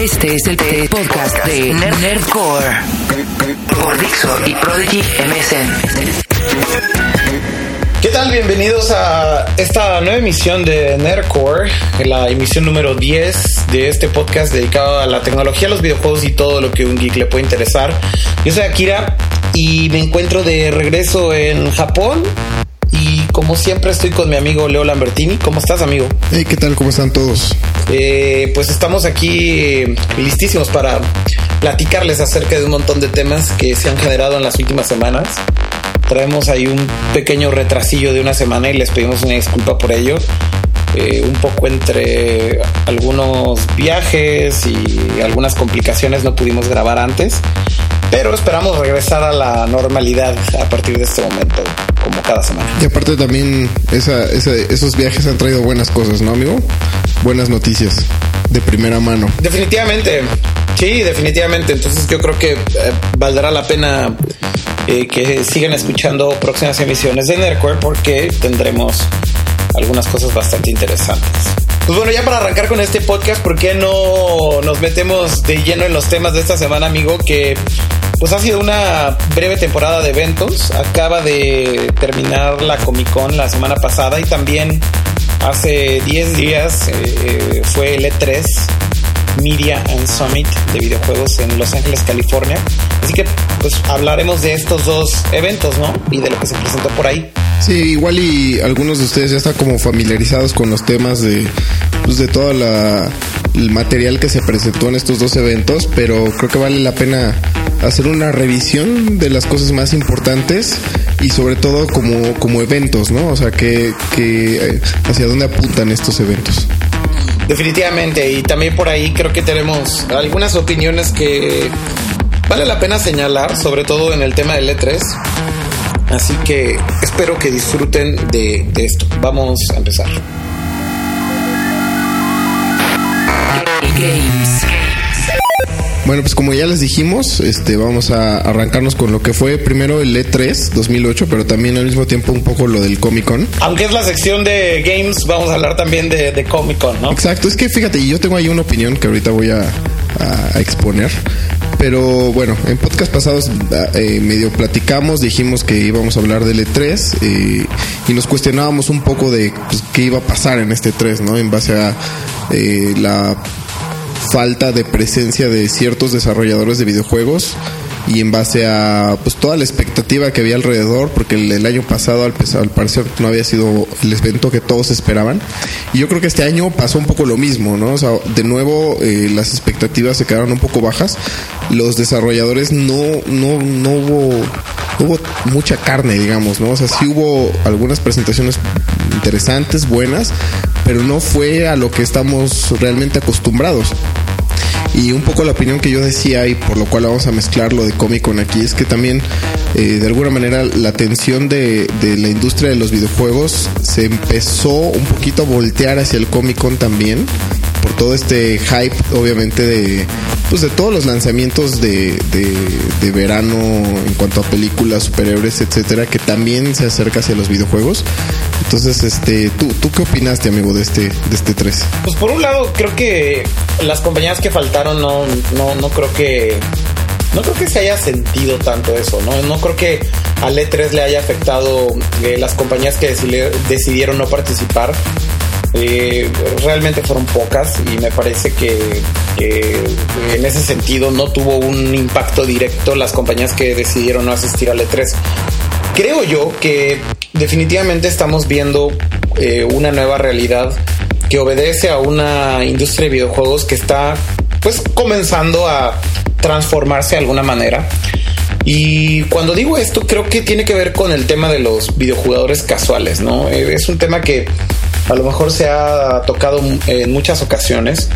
Este es el podcast de Nerdcore por Dixo y Prodigy MSN. ¿Qué tal? Bienvenidos a esta nueva emisión de Nerdcore, la emisión número 10 de este podcast dedicado a la tecnología, los videojuegos y todo lo que un geek le puede interesar. Yo soy Akira y me encuentro de regreso en Japón como siempre estoy con mi amigo Leo Lambertini. ¿Cómo estás, amigo? Hey, ¿qué tal? ¿Cómo están todos? Eh, pues estamos aquí eh, listísimos para platicarles acerca de un montón de temas que se han generado en las últimas semanas. Traemos ahí un pequeño retrasillo de una semana y les pedimos una disculpa por ello. Eh, un poco entre algunos viajes y algunas complicaciones no pudimos grabar antes, pero esperamos regresar a la normalidad a partir de este momento, como cada semana. Y aparte también esos viajes han traído buenas cosas, ¿no, amigo? Buenas noticias de primera mano. Definitivamente, sí, definitivamente. Entonces yo creo que eh, valdrá la pena eh, que sigan escuchando próximas emisiones de Nerdcore porque tendremos algunas cosas bastante interesantes. Pues bueno, ya para arrancar con este podcast, ¿por qué no nos metemos de lleno en los temas de esta semana, amigo? Que pues ha sido una breve temporada de eventos. Acaba de terminar la Comic Con la semana pasada y también hace 10 días eh, fue el E3 Media and Summit de videojuegos en Los Ángeles, California. Así que pues hablaremos de estos dos eventos, ¿no? Y de lo que se presentó por ahí. Sí, igual y algunos de ustedes ya están como familiarizados con los temas de, pues de todo el material que se presentó en estos dos eventos, pero creo que vale la pena hacer una revisión de las cosas más importantes y sobre todo como, como eventos, ¿no? O sea, que, que eh, hacia dónde apuntan estos eventos. Definitivamente, y también por ahí creo que tenemos algunas opiniones que vale la pena señalar, sobre todo en el tema del E3. Así que espero que disfruten de, esto. Vamos a empezar. Bueno, pues como ya les dijimos, este, vamos a arrancarnos con lo que fue primero el E3 2008, pero también al mismo tiempo un poco lo del Comic Con. Aunque es la sección de games, vamos a hablar también de, Comic Con, ¿no? Exacto, es que fíjate, yo tengo ahí una opinión que ahorita voy a, a exponer. Pero bueno, en podcast pasados eh, medio platicamos, dijimos que íbamos a hablar del E3 eh, y nos cuestionábamos un poco de pues, qué iba a pasar en este E3, ¿no? En base a eh, la falta de presencia de ciertos desarrolladores de videojuegos y en base a pues toda la expectativa que había alrededor, porque el, año pasado al, al, parecer no había sido el evento que todos esperaban. Y yo creo que este año pasó un poco lo mismo, ¿no? O sea, de nuevo eh, las expectativas se quedaron un poco bajas. Los desarrolladores no, no, no hubo, hubo mucha carne, digamos, ¿no? O sea, sí hubo algunas presentaciones interesantes, buenas, pero no fue a lo que estamos realmente acostumbrados. Y un poco la opinión que yo decía y por lo cual vamos a mezclar lo de Comic Con aquí es que también eh, de alguna manera la atención de, de, la industria de los videojuegos se empezó un poquito a voltear hacia el Comic Con también por todo este hype obviamente de pues de todos los lanzamientos de, de, verano en cuanto a películas, superhéroes, etcétera, que también se acerca hacia los videojuegos. Entonces, este, ¿tú, tú qué opinaste, amigo, de este, de este 3? Pues por un lado, creo que las compañías que faltaron no, no, no creo que no creo que se haya sentido tanto eso, ¿no? No creo que al E3 le haya afectado eh, las compañías que decidieron no participar. Eh, realmente fueron pocas y me parece que, en ese sentido no tuvo un impacto directo las compañías que decidieron no asistir al E3. Creo yo que definitivamente estamos viendo eh, una nueva realidad que obedece a una industria de videojuegos que está pues comenzando a transformarse de alguna manera. Y cuando digo esto, creo que tiene que ver con el tema de los videojugadores casuales, ¿no? Eh, es un tema que a lo mejor se ha tocado en muchas ocasiones,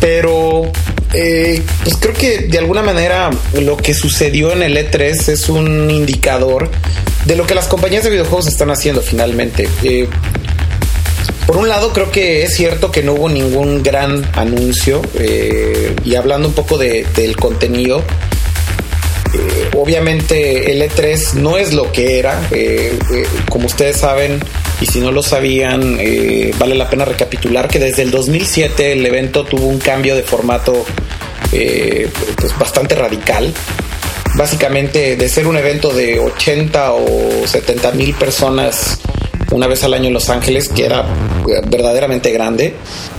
pero eh, pues creo que de alguna manera lo que sucedió en el E3 es un indicador de lo que las compañías de videojuegos están haciendo finalmente. Eh, por un lado, creo que es cierto que no hubo ningún gran anuncio eh, y hablando un poco del contenido, obviamente el E3 no es lo que era. como ustedes saben, y si no lo sabían, eh, vale la pena recapitular que desde el 2007 el evento tuvo un cambio de formato eh, pues bastante radical. Básicamente de ser un evento de 80 o 70 mil personas una vez al año en Los Ángeles, que era eh, verdaderamente grande,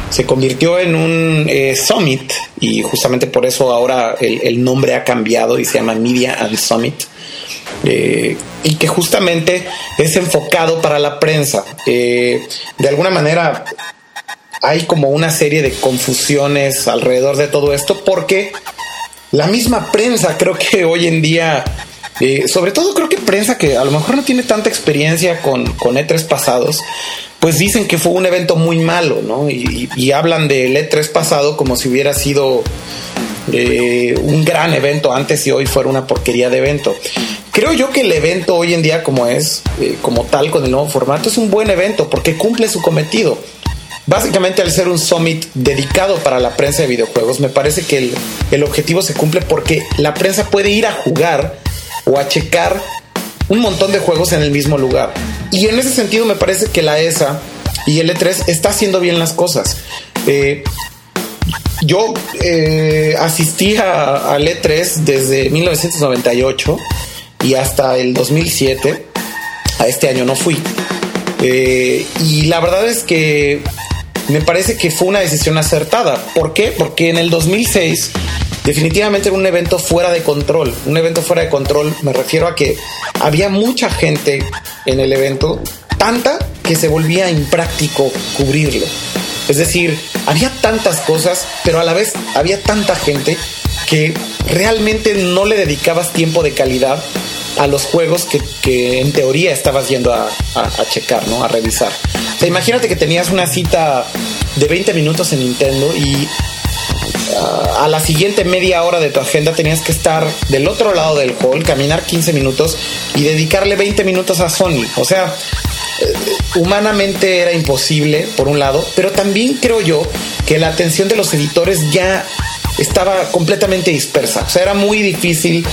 se convirtió en un summit y justamente por eso ahora el, el, nombre ha cambiado y se llama Media and Summit. Eh, y que justamente es enfocado para la prensa. Eh, de alguna manera hay como una serie de confusiones alrededor de todo esto porque la misma prensa creo que hoy en día, eh, sobre todo creo que prensa que a lo mejor no tiene tanta experiencia con, con E3 pasados, pues dicen que fue un evento muy malo, ¿no? Y, y hablan del E3 pasado como si hubiera sido eh, un gran evento antes y hoy fuera una porquería de evento. Creo yo que el evento hoy en día como es, eh, como tal, con el nuevo formato, es un buen evento porque cumple su cometido. Básicamente al ser un summit dedicado para la prensa de videojuegos, me parece que el, el objetivo se cumple porque la prensa puede ir a jugar o a checar un montón de juegos en el mismo lugar. Y en ese sentido me parece que la ESA y el E3 está haciendo bien las cosas. Eh, yo eh, asistí a, al E3 desde 1998 y hasta el 2007. A este año no fui. Eh, y la verdad es que me parece que fue una decisión acertada. ¿Por qué? Porque en el 2006 definitivamente era un evento fuera de control. Un evento fuera de control me refiero a que había mucha gente en el evento, tanta que se volvía impráctico cubrirlo. Es decir, había tantas cosas, pero a la vez había tanta gente que realmente no le dedicabas tiempo de calidad a los juegos que, en teoría estabas yendo a, checar, ¿no? A revisar. Imagínate que tenías una cita de 20 minutos en Nintendo y ah, a la siguiente media hora de tu agenda tenías que estar del otro lado del hall, caminar 15 minutos y dedicarle 20 minutos a Sony. O sea, eh, humanamente era imposible, por un lado, pero también creo yo que la atención de los editores ya estaba completamente dispersa. O sea, era muy difícil,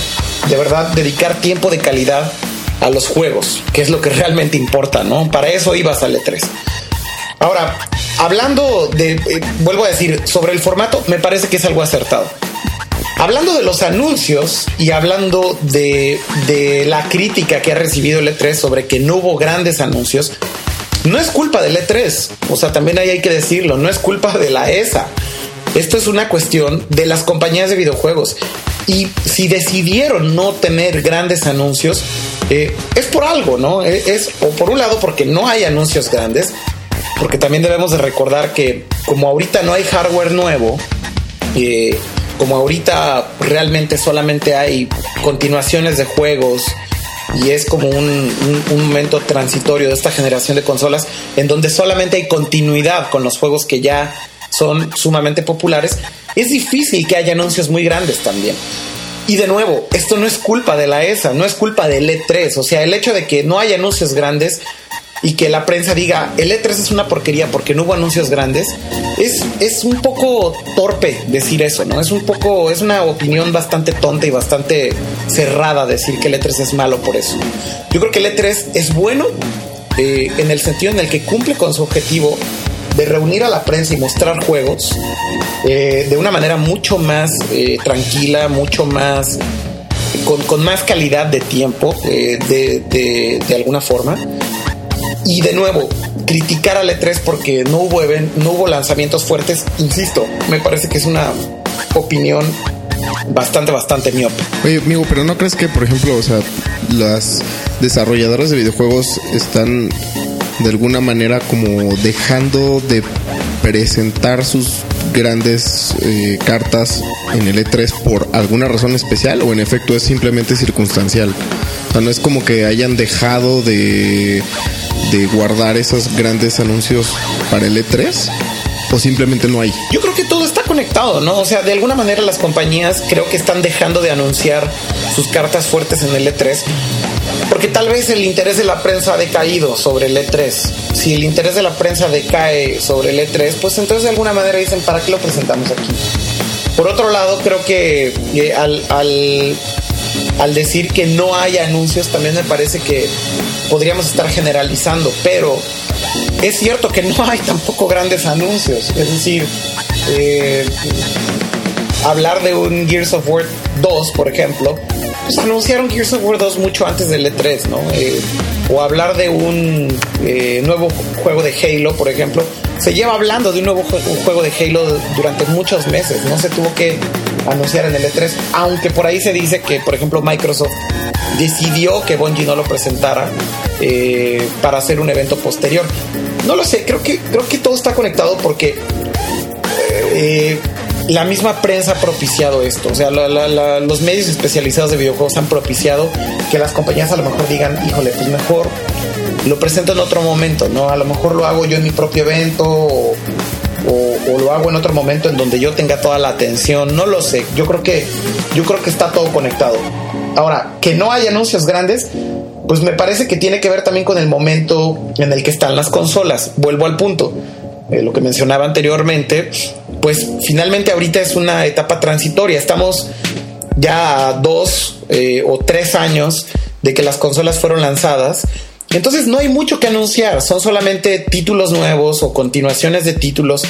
de verdad, dedicar tiempo de calidad a los juegos, que es lo que realmente importa, ¿no? Para eso ibas al E3. Ahora, hablando de, eh, vuelvo a decir, sobre el formato, me parece que es algo acertado. Hablando de los anuncios y hablando de, la crítica que ha recibido el E3 sobre que no hubo grandes anuncios, no es culpa del E3. O sea, también ahí hay que decirlo, no es culpa de la ESA. Esto es una cuestión de las compañías de videojuegos. Y si decidieron no tener grandes anuncios, eh, es por algo, ¿no? Es, es, o por un lado porque no hay anuncios grandes, porque también debemos de recordar que como ahorita no hay hardware nuevo, eh, como ahorita realmente solamente hay continuaciones de juegos y es como un, momento transitorio de esta generación de consolas en donde solamente hay continuidad con los juegos que ya son sumamente populares, es difícil que haya anuncios muy grandes también. Y de nuevo, esto no es culpa de la ESA, no es culpa del E3, o sea, el hecho de que no haya anuncios grandes y que la prensa diga el E3 es una porquería porque no hubo anuncios grandes, es, es un poco torpe decir eso, ¿no? Es un poco, es una opinión bastante tonta y bastante cerrada decir que el E3 es malo por eso. Yo creo que el E3 es bueno eh, en el sentido en el que cumple con su objetivo de reunir a la prensa y mostrar juegos eh, de una manera mucho más eh, tranquila, mucho más con, con, más calidad de tiempo, de, de, de alguna forma y de nuevo, criticar al E3 porque no hubo, no hubo lanzamientos fuertes, insisto, me parece que es una opinión bastante, bastante miope. Oye, amigo, pero ¿no crees que, por ejemplo, o sea, las desarrolladoras de videojuegos están de alguna manera como dejando de presentar sus grandes eh, cartas en el E3 por alguna razón especial o en efecto es simplemente circunstancial? O sea, no es como que hayan dejado de de guardar esos grandes anuncios para el E3? ¿O simplemente no hay? Yo creo que todo está conectado, ¿no? O sea, de alguna manera las compañías creo que están dejando de anunciar sus cartas fuertes en el E3 porque tal vez el interés de la prensa ha decaído sobre el E3. Si el interés de la prensa decae sobre el E3, pues entonces de alguna manera dicen, ¿para qué lo presentamos aquí? Por otro lado, creo que al, al al decir que no hay anuncios también me parece que podríamos estar generalizando, pero es cierto que no hay tampoco grandes anuncios. Es decir, eh, hablar de un Gears of War 2, por ejemplo, pues anunciaron Gears of War 2 mucho antes del E3, ¿no? Eh, o hablar de un eh, nuevo juego de Halo, por ejemplo, se lleva hablando de un nuevo juego de Halo durante muchos meses, no se tuvo que anunciar en el E3, aunque por ahí se dice que, por ejemplo, Microsoft decidió que Bungie no lo presentara eh, para hacer un evento posterior. No lo sé, creo que, creo que todo está conectado porque eh, la misma prensa ha propiciado esto. O sea, los medios especializados de videojuegos han propiciado que las compañías a lo mejor digan, híjole, pues mejor lo presento en otro momento, ¿no? A lo mejor lo hago yo en mi propio evento o, lo hago en otro momento en donde yo tenga toda la atención, no lo sé. Yo creo que yo creo que está todo conectado. Ahora, que no hay anuncios grandes, pues me parece que tiene que ver también con el momento en el que están las consolas. Vuelvo al punto. Eh, lo que mencionaba anteriormente, pues finalmente ahorita es una etapa transitoria. Estamos ya a dos eh, o tres años de que las consolas fueron lanzadas. Entonces no hay mucho que anunciar, son solamente títulos nuevos o continuaciones de títulos.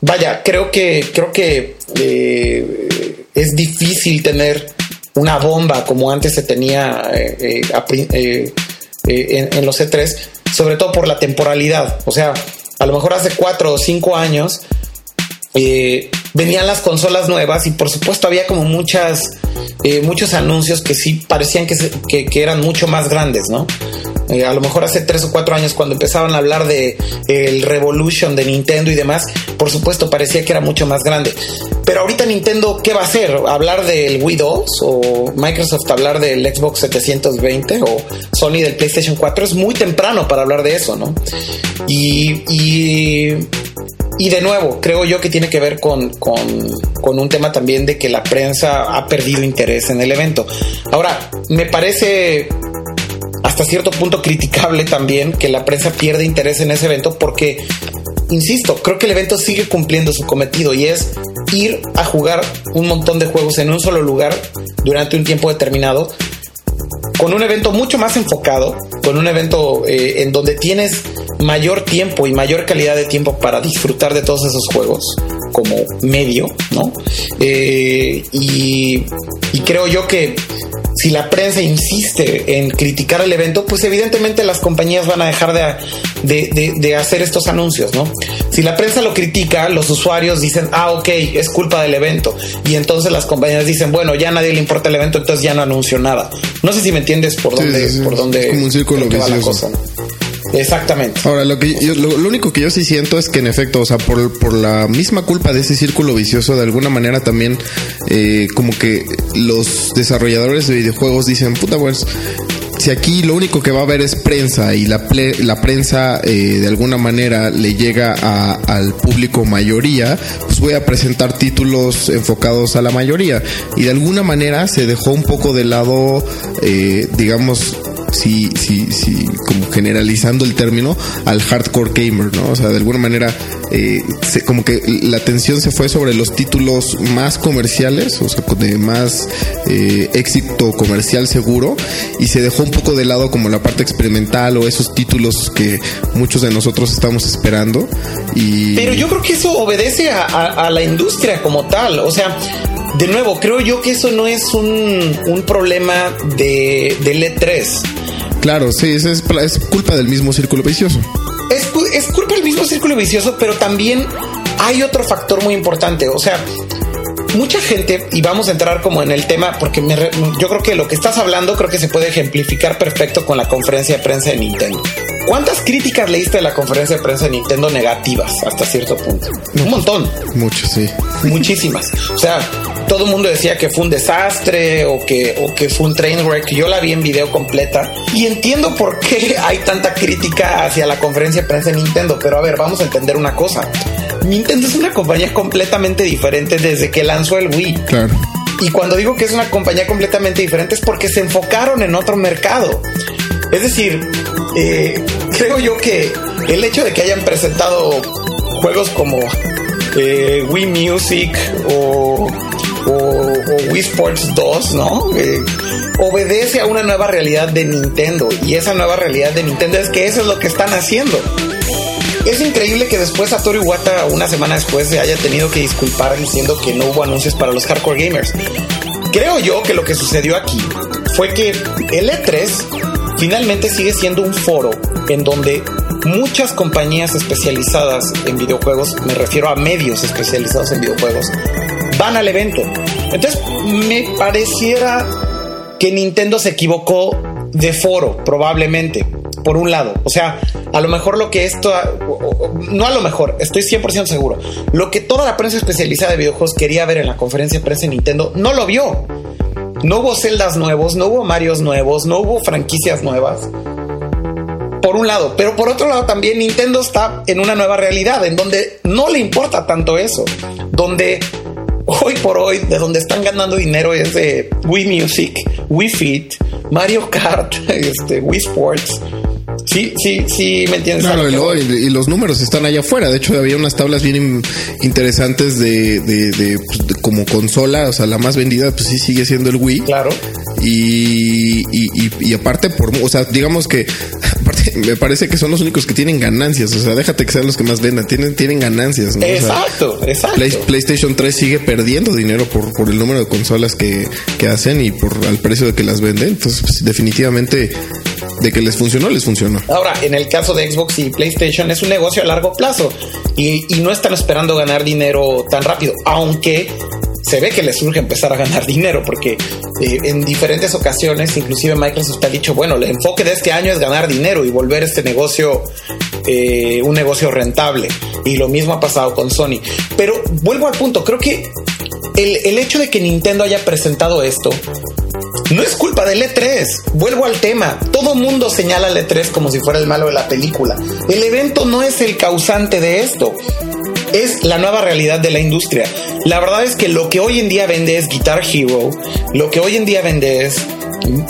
Vaya, creo que creo que eh, es difícil tener una bomba como antes se tenía en, en, los E3, sobre todo por la temporalidad. O sea, a lo mejor hace cuatro o cinco años, eh, venían las consolas nuevas y por supuesto había como muchas, eh, muchos anuncios que sí parecían que, que, eran mucho más grandes, ¿no? Eh, a lo mejor hace tres o cuatro años cuando empezaban a hablar de el Revolution de Nintendo y demás, por supuesto parecía que era mucho más grande. Pero ahorita Nintendo, ¿qué va a hacer? ¿Hablar del Wii 2? ¿O Microsoft hablar del Xbox 720? ¿O Sony del PlayStation 4? Es muy temprano para hablar de eso, ¿no? Y, de nuevo, creo yo que tiene que ver con, con, un tema también de que la prensa ha perdido interés en el evento. Ahora, me parece hasta cierto punto criticable también que la prensa pierda interés en ese evento porque, insisto, creo que el evento sigue cumpliendo su cometido y es ir a jugar un montón de juegos en un solo lugar durante un tiempo determinado, con un evento mucho más enfocado, con un evento eh, en donde tienes mayor tiempo y mayor calidad de tiempo para disfrutar de todos esos juegos como medio, ¿no? Eh, y, y creo yo que si la prensa insiste en criticar el evento, pues evidentemente las compañías van a dejar de, hacer estos anuncios, ¿no? Si la prensa lo critica, los usuarios dicen, ah, ok, es culpa del evento. Y entonces las compañías dicen, bueno, ya a nadie le importa el evento, entonces ya no anuncio nada. No sé si me entiendes por dónde, por dónde. Es como un círculo vicioso. Exactamente. Ahora, lo, que lo, único que yo sí siento es que en efecto, o sea, por, por la misma culpa de ese círculo vicioso, de alguna manera también eh, como que los desarrolladores de videojuegos dicen, puta, pues si aquí lo único que va a haber es prensa y la, la prensa eh, de alguna manera le llega al público mayoría, pues voy a presentar títulos enfocados a la mayoría. Y de alguna manera se dejó un poco de lado, eh, digamos, sí, sí, sí, como generalizando el término, al hardcore gamer, ¿no? O sea, de alguna manera, eh, como que la atención se fue sobre los títulos más comerciales, o sea, de más eh, éxito comercial seguro, y se dejó un poco de lado como la parte experimental o esos títulos que muchos de nosotros estamos esperando. Y... Pero yo creo que eso obedece a, la industria como tal, o sea, de nuevo, creo yo que eso no es un, un problema de, de E3. Claro, sí, es, es, culpa del mismo círculo vicioso. Es, es culpa del mismo círculo vicioso, pero también hay otro factor muy importante. O sea, mucha gente, y vamos a entrar como en el tema, porque yo creo que lo que estás hablando creo que se puede ejemplificar perfecto con la conferencia de prensa de Nintendo. ¿Cuántas críticas leíste de la conferencia de prensa de Nintendo negativas hasta cierto punto? Un montón. Muchas, sí. Muchísimas. O sea, todo el mundo decía que fue un desastre o que, o que fue un train wreck. Yo la vi en video completa y entiendo por qué hay tanta crítica hacia la conferencia de prensa de Nintendo. Pero a ver, vamos a entender una cosa. Nintendo es una compañía completamente diferente desde que lanzó el Wii. Claro. Y cuando digo que es una compañía completamente diferente es porque se enfocaron en otro mercado. Es decir, eh, creo yo que el hecho de que hayan presentado juegos como eh, Wii Music o, Wii Sports 2, ¿no? Eh, obedece a una nueva realidad de Nintendo. Y esa nueva realidad de Nintendo es que eso es lo que están haciendo. Es increíble que después Satoru Iwata, una semana después, se haya tenido que disculpar diciendo que no hubo anuncios para los hardcore gamers. Creo yo que lo que sucedió aquí fue que el E3 finalmente sigue siendo un foro en donde muchas compañías especializadas en videojuegos, me refiero a medios especializados en videojuegos, van al evento. Entonces, me pareciera que Nintendo se equivocó de foro, probablemente, por un lado. O sea, a lo mejor lo que esto, no a lo mejor, estoy 100% seguro, lo que toda la prensa especializada de videojuegos quería ver en la conferencia de prensa de Nintendo, no lo vio. No hubo celdas nuevos, no hubo Marios nuevos, no hubo franquicias nuevas por un lado, pero por otro lado también Nintendo está en una nueva realidad en donde no le importa tanto eso, donde hoy por hoy de donde están ganando dinero es de Wii Music, Wii Fit, Mario Kart, este, Wii Sports. Sí, sí, sí, me entiendes. Claro, y, los números están allá afuera. De hecho, había unas tablas bien interesantes de, de, pues, como consola, o sea, la más vendida, pues sí sigue siendo el Wii. Claro. Y, y, y aparte, por, o sea, digamos que me parece que son los únicos que tienen ganancias. O sea, déjate que sean los que más vendan. Tienen, tienen ganancias. Exacto, exacto. PlayStation 3 sigue perdiendo dinero por, por el número de consolas que, que hacen y por el precio de que las venden. Entonces, pues, definitivamente de que les funcionó, les funcionó. Ahora, en el caso de Xbox y PlayStation es un negocio a largo plazo y, y no están esperando ganar dinero tan rápido, aunque se ve que les surge empezar a ganar dinero porque eh, en diferentes ocasiones, inclusive Microsoft ha dicho, bueno, el enfoque de este año es ganar dinero y volver este negocio eh, un negocio rentable. Y lo mismo ha pasado con Sony. Pero vuelvo al punto, creo que el, el hecho de que Nintendo haya presentado esto no es culpa del E3. Vuelvo al tema. Todo mundo señala al E3 como si fuera el malo de la película. El evento no es el causante de esto es la nueva realidad de la industria. La verdad es que lo que hoy en día vende es Guitar Hero, lo que hoy en día vende es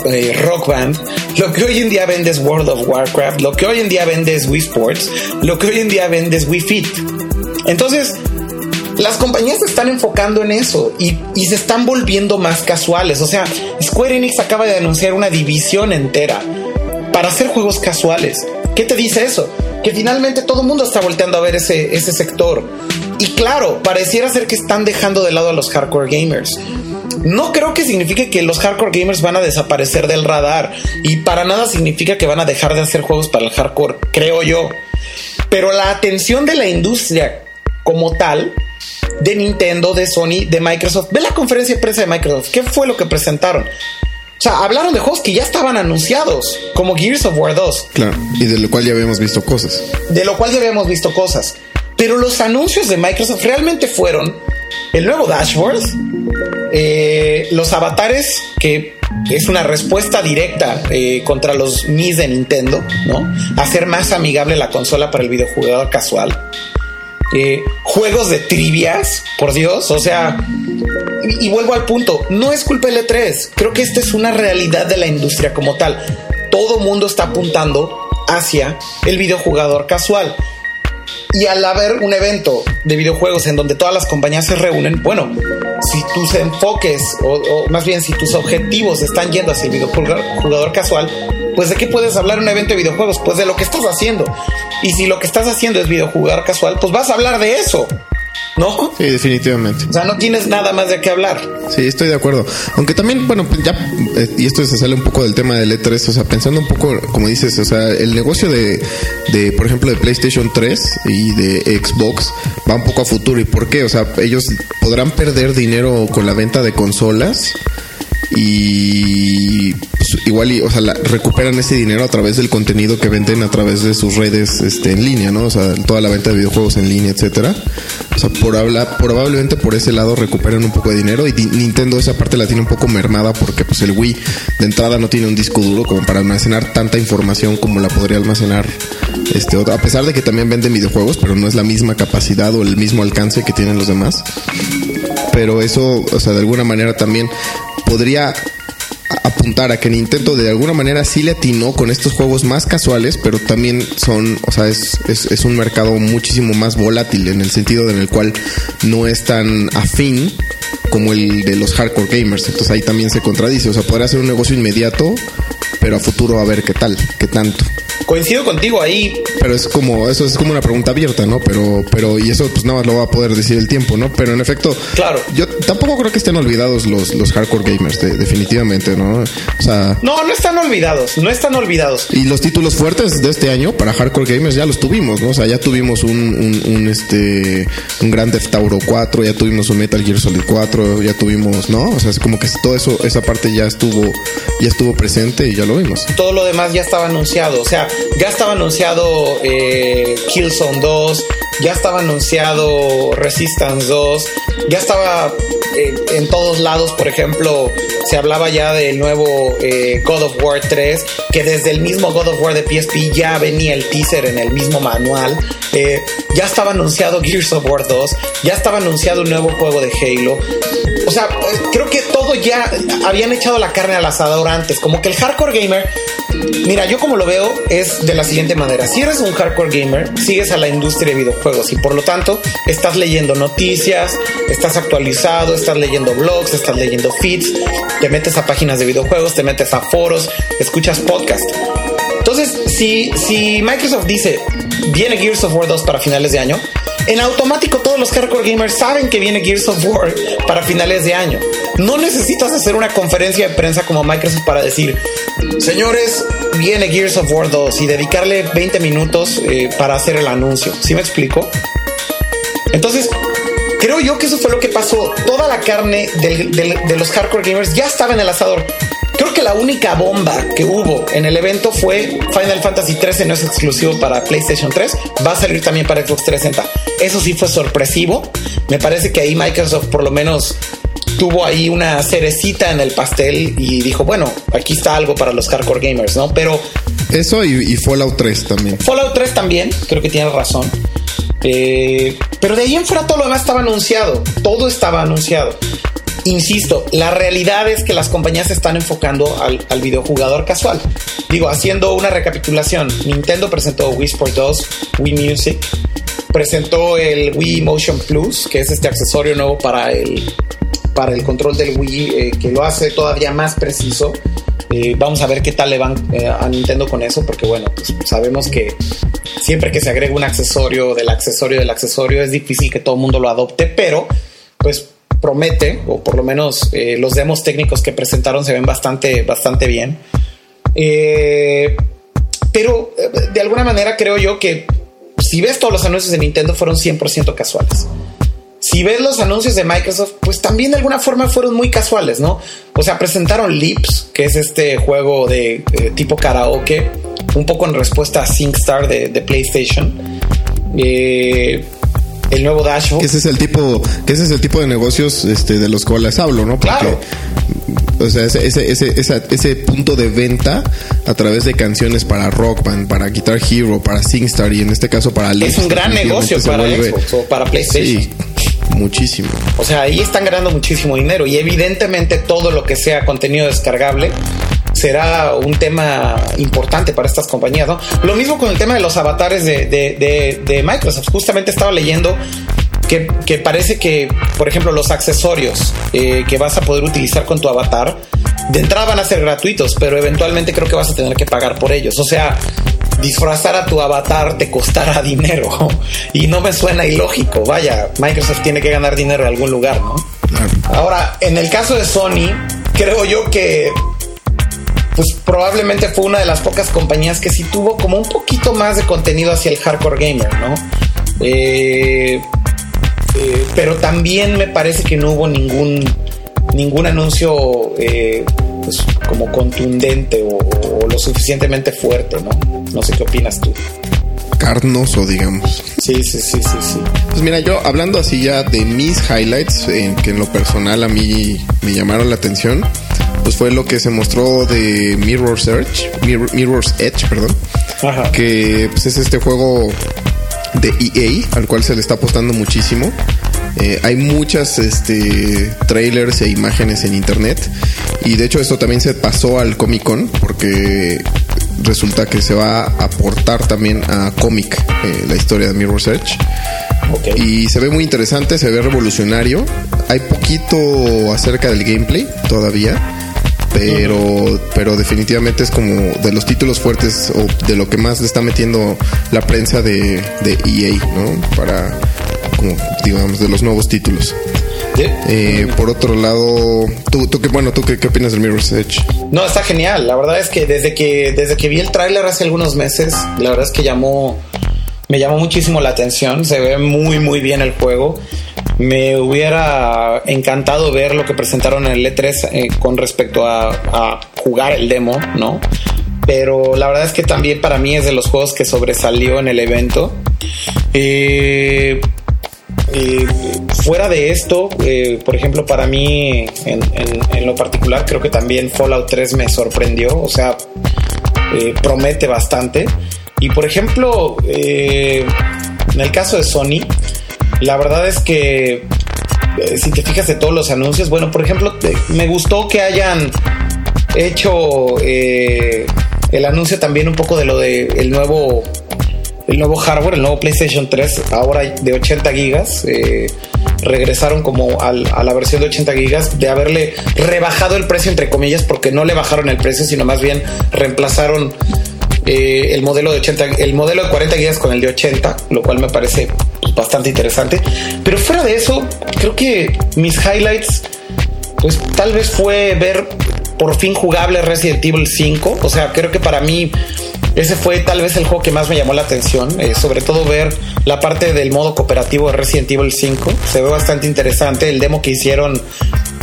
eh, Rock Band, lo que hoy en día vende es World of Warcraft, lo que hoy en día vende es Wii Sports, lo que hoy en día vende es Wii Fit. Entonces, las compañías se están enfocando en eso y, y, se están volviendo más casuales. O sea, Square Enix acaba de anunciar una división entera para hacer juegos casuales. ¿Qué te dice eso? Que finalmente todo el mundo está volteando a ver ese, ese sector. Y claro, pareciera ser que están dejando de lado a los hardcore gamers. No creo que signifique que los hardcore gamers van a desaparecer del radar y para nada significa que van a dejar de hacer juegos para el hardcore, creo yo. Pero la atención de la industria como tal, de Nintendo, de Sony, de Microsoft, ve la conferencia de prensa de Microsoft, ¿qué fue lo que presentaron? O sea, hablaron de juegos que ya estaban anunciados, como Gears of War 2. Claro, y de lo cual ya habíamos visto cosas. De lo cual ya habíamos visto cosas. Pero los anuncios de Microsoft realmente fueron el nuevo dashboard, eh, los avatares, que es una respuesta directa eh, contra los Mis de Nintendo, ¿no? Hacer más amigable la consola para el videojugador casual. Eh, juegos de trivias, por Dios, o sea, y, vuelvo al punto, no es culpa del E3, creo que esta es una realidad de la industria como tal. Todo mundo está apuntando hacia el videojugador casual. Y al haber un evento de videojuegos en donde todas las compañías se reúnen, bueno, si tus enfoques o, más bien si tus objetivos están yendo hacia el videojugador casual, pues de qué puedes hablar en un evento de videojuegos? Pues de lo que estás haciendo. Y si lo que estás haciendo es videojugar casual, pues vas a hablar de eso. ¿No? Sí, definitivamente. O sea, no tienes nada más de qué hablar. Sí, estoy de acuerdo. Aunque también, bueno, pues ya, eh, y esto se sale un poco del tema del E3, o sea, pensando un poco, como dices, o sea, el negocio de, de, por ejemplo, de PlayStation 3 y de Xbox va un poco a futuro. ¿Y por qué? O sea, ellos podrán perder dinero con la venta de consolas y pues, igual o sea, recuperan ese dinero a través del contenido que venden a través de sus redes este, en línea, ¿no? O sea, toda la venta de videojuegos en línea, etcétera. O sea, por habla, probablemente por ese lado recuperan un poco de dinero y Nintendo esa parte la tiene un poco mermada porque pues el Wii de entrada no tiene un disco duro como para almacenar tanta información como la podría almacenar este otro, a pesar de que también venden videojuegos, pero no es la misma capacidad o el mismo alcance que tienen los demás. Pero eso, o sea, de alguna manera también podría apuntar a que Nintendo de alguna manera sí le atinó con estos juegos más casuales, pero también son, o sea, es, es, un mercado muchísimo más volátil en el sentido en el cual no es tan afín como el de los hardcore gamers. Entonces ahí también se contradice. O sea, podría ser un negocio inmediato, pero a futuro a ver qué tal, qué tanto. Coincido contigo ahí. Pero es como, eso es como una pregunta abierta, ¿no? Pero, pero, y eso pues nada más lo va a poder decir el tiempo, ¿no? Pero en efecto, claro. Yo tampoco creo que estén olvidados los, los hardcore gamers, definitivamente, ¿no? O sea. No, no están olvidados, no están olvidados. Y los títulos fuertes de este año para hardcore gamers ya los tuvimos, ¿no? O sea, ya tuvimos un, un, un este, un Grand Theft Auto 4, ya tuvimos un Metal Gear Solid 4, ya tuvimos, ¿no? O sea, es como que todo eso, esa parte ya estuvo, ya estuvo presente y ya lo vimos. Todo lo demás ya estaba anunciado, o sea, ya estaba anunciado eh, Killzone 2, ya estaba anunciado Resistance 2, ya estaba eh, en todos lados, por ejemplo, se hablaba ya del nuevo eh, God of War 3, que desde el mismo God of War de PSP ya venía el teaser en el mismo manual, ya estaba anunciado Gears of War 2, ya estaba anunciado un nuevo juego de Halo. O sea, creo que todo ya habían echado la carne al asador antes, como que el hardcore gamer Mira, yo como lo veo es de la siguiente manera. Si eres un hardcore gamer, sigues a la industria de videojuegos y por lo tanto estás leyendo noticias, estás actualizado, estás leyendo blogs, estás leyendo feeds, te metes a páginas de videojuegos, te metes a foros, escuchas podcasts. Entonces, si, si Microsoft dice, viene Gears of War 2 para finales de año, en automático todos los hardcore gamers saben que viene Gears of War para finales de año. No necesitas hacer una conferencia de prensa como Microsoft para decir, señores, viene Gears of War 2 y dedicarle 20 minutos eh, para hacer el anuncio. ¿Sí me explico? Entonces, creo yo que eso fue lo que pasó. Toda la carne de los hardcore gamers ya estaba en el asador. Creo que la única bomba que hubo en el evento fue Final Fantasy 13 no es exclusivo para PlayStation 3, va a salir también para Xbox 360. Eso sí fue sorpresivo. Me parece que ahí Microsoft por lo menos tuvo ahí una cerecita en el pastel y dijo, bueno, aquí está algo para los hardcore gamers, ¿no? Pero... Eso y, Fallout 3 también. Fallout 3 también, creo que tiene razón. Eh, pero de ahí en fuera todo lo demás estaba anunciado, todo estaba anunciado. Insisto, la realidad es que las compañías se están enfocando al, videojugador casual. Digo, haciendo una recapitulación, Nintendo presentó Wii Sport 2, Wii Music, presentó el Wii Motion Plus, que es este accesorio nuevo para el, para el control del Wii, eh, que lo hace todavía más preciso. Eh, vamos a ver qué tal le van eh, a Nintendo con eso, porque bueno, pues sabemos que siempre que se agrega un accesorio del accesorio del accesorio es difícil que todo el mundo lo adopte, pero pues promete, o por lo menos eh, los demos técnicos que presentaron se ven bastante, bastante bien. Eh, pero eh, de alguna manera creo yo que si ves todos los anuncios de Nintendo fueron 100% casuales. Si ves los anuncios de Microsoft, pues también de alguna forma fueron muy casuales, ¿no? O sea, presentaron Lips, que es este juego de tipo karaoke, un poco en respuesta a SingStar de, de PlayStation. Eh, el nuevo Dash. ese es el tipo, que ese es el tipo de negocios este, de los cuales hablo, ¿no? claro. O sea, ese, ese, ese, ese, punto de venta a través de canciones para Rock Band, para Guitar Hero, para SingStar y en este caso para Es un gran negocio para Xbox o para PlayStation. Sí, muchísimo. O sea, ahí están ganando muchísimo dinero y evidentemente todo lo que sea contenido descargable será un tema importante para estas compañías, ¿no? Lo mismo con el tema de los avatares de, Microsoft. Justamente estaba leyendo que, parece que, por ejemplo, los accesorios eh, que vas a poder utilizar con tu avatar, de entrada van a ser gratuitos, pero eventualmente creo que vas a tener que pagar por ellos. O sea, disfrazar a tu avatar te costará dinero. Y no me suena ilógico. Vaya, Microsoft tiene que ganar dinero en algún lugar, ¿no? Ahora, en el caso de Sony, creo yo que pues probablemente fue una de las pocas compañías que sí tuvo como un poquito más de contenido hacia el hardcore gamer, ¿no? Eh, eh, pero también me parece que no hubo ningún ningún anuncio eh, pues, como contundente o, lo suficientemente fuerte, ¿no? No sé qué opinas tú. Carnoso, digamos. Sí, sí, sí, sí, sí. Pues mira, yo hablando así ya de mis highlights, que en lo personal a mí me llamaron la atención pues fue lo que se mostró de Mirror Search, Mirror's Edge, perdón, que pues, es este juego de EA al cual se le está apostando muchísimo. Eh, hay muchas este, trailers e imágenes en internet y de hecho esto también se pasó al Comic Con porque resulta que se va a aportar también a Comic eh, la historia de Mirror's Edge. Ok. Y se ve muy interesante, se ve revolucionario. Hay poquito acerca del gameplay todavía. Pero, pero definitivamente es como de los títulos fuertes o de lo que más le está metiendo la prensa de, de EA, ¿no? Para, como digamos, de los nuevos títulos. Eh, por otro lado, tú, tú qué, bueno, tú qué, qué opinas del Mirror's Edge? No, está genial. La verdad es que desde que desde que vi el tráiler hace algunos meses, la verdad es que llamó me llamó muchísimo la atención. Se ve muy muy bien el juego. Me hubiera encantado ver lo que presentaron en el E3 eh, con respecto a, a jugar el demo, ¿no? Pero la verdad es que también para mí es de los juegos que sobresalió en el evento. Eh, eh, fuera de esto, eh, por ejemplo, para mí en, en- en lo particular, creo que también Fallout 3 me sorprendió, o sea, eh, promete bastante. Y por ejemplo, eh, en el caso de Sony, la verdad es que eh, si te fijas de todos los anuncios, bueno, por ejemplo, me gustó que hayan hecho eh, el anuncio también un poco de lo de el nuevo el nuevo hardware, el nuevo PlayStation 3, ahora de 80 gigas. regresaron como al- a la versión de 80 gigas de haberle rebajado el precio, entre comillas, porque no le bajaron el precio, sino más bien reemplazaron eh, el modelo de 80, el modelo de 40 gigas con el de 80, lo cual me parece pues, bastante interesante. Pero fuera de eso, creo que mis highlights, pues tal vez fue ver por fin jugable Resident Evil 5. O sea, creo que para mí ese fue tal vez el juego que más me llamó la atención. eh, sobre todo ver la parte del modo cooperativo de Resident Evil 5. Se ve bastante interesante. El demo que hicieron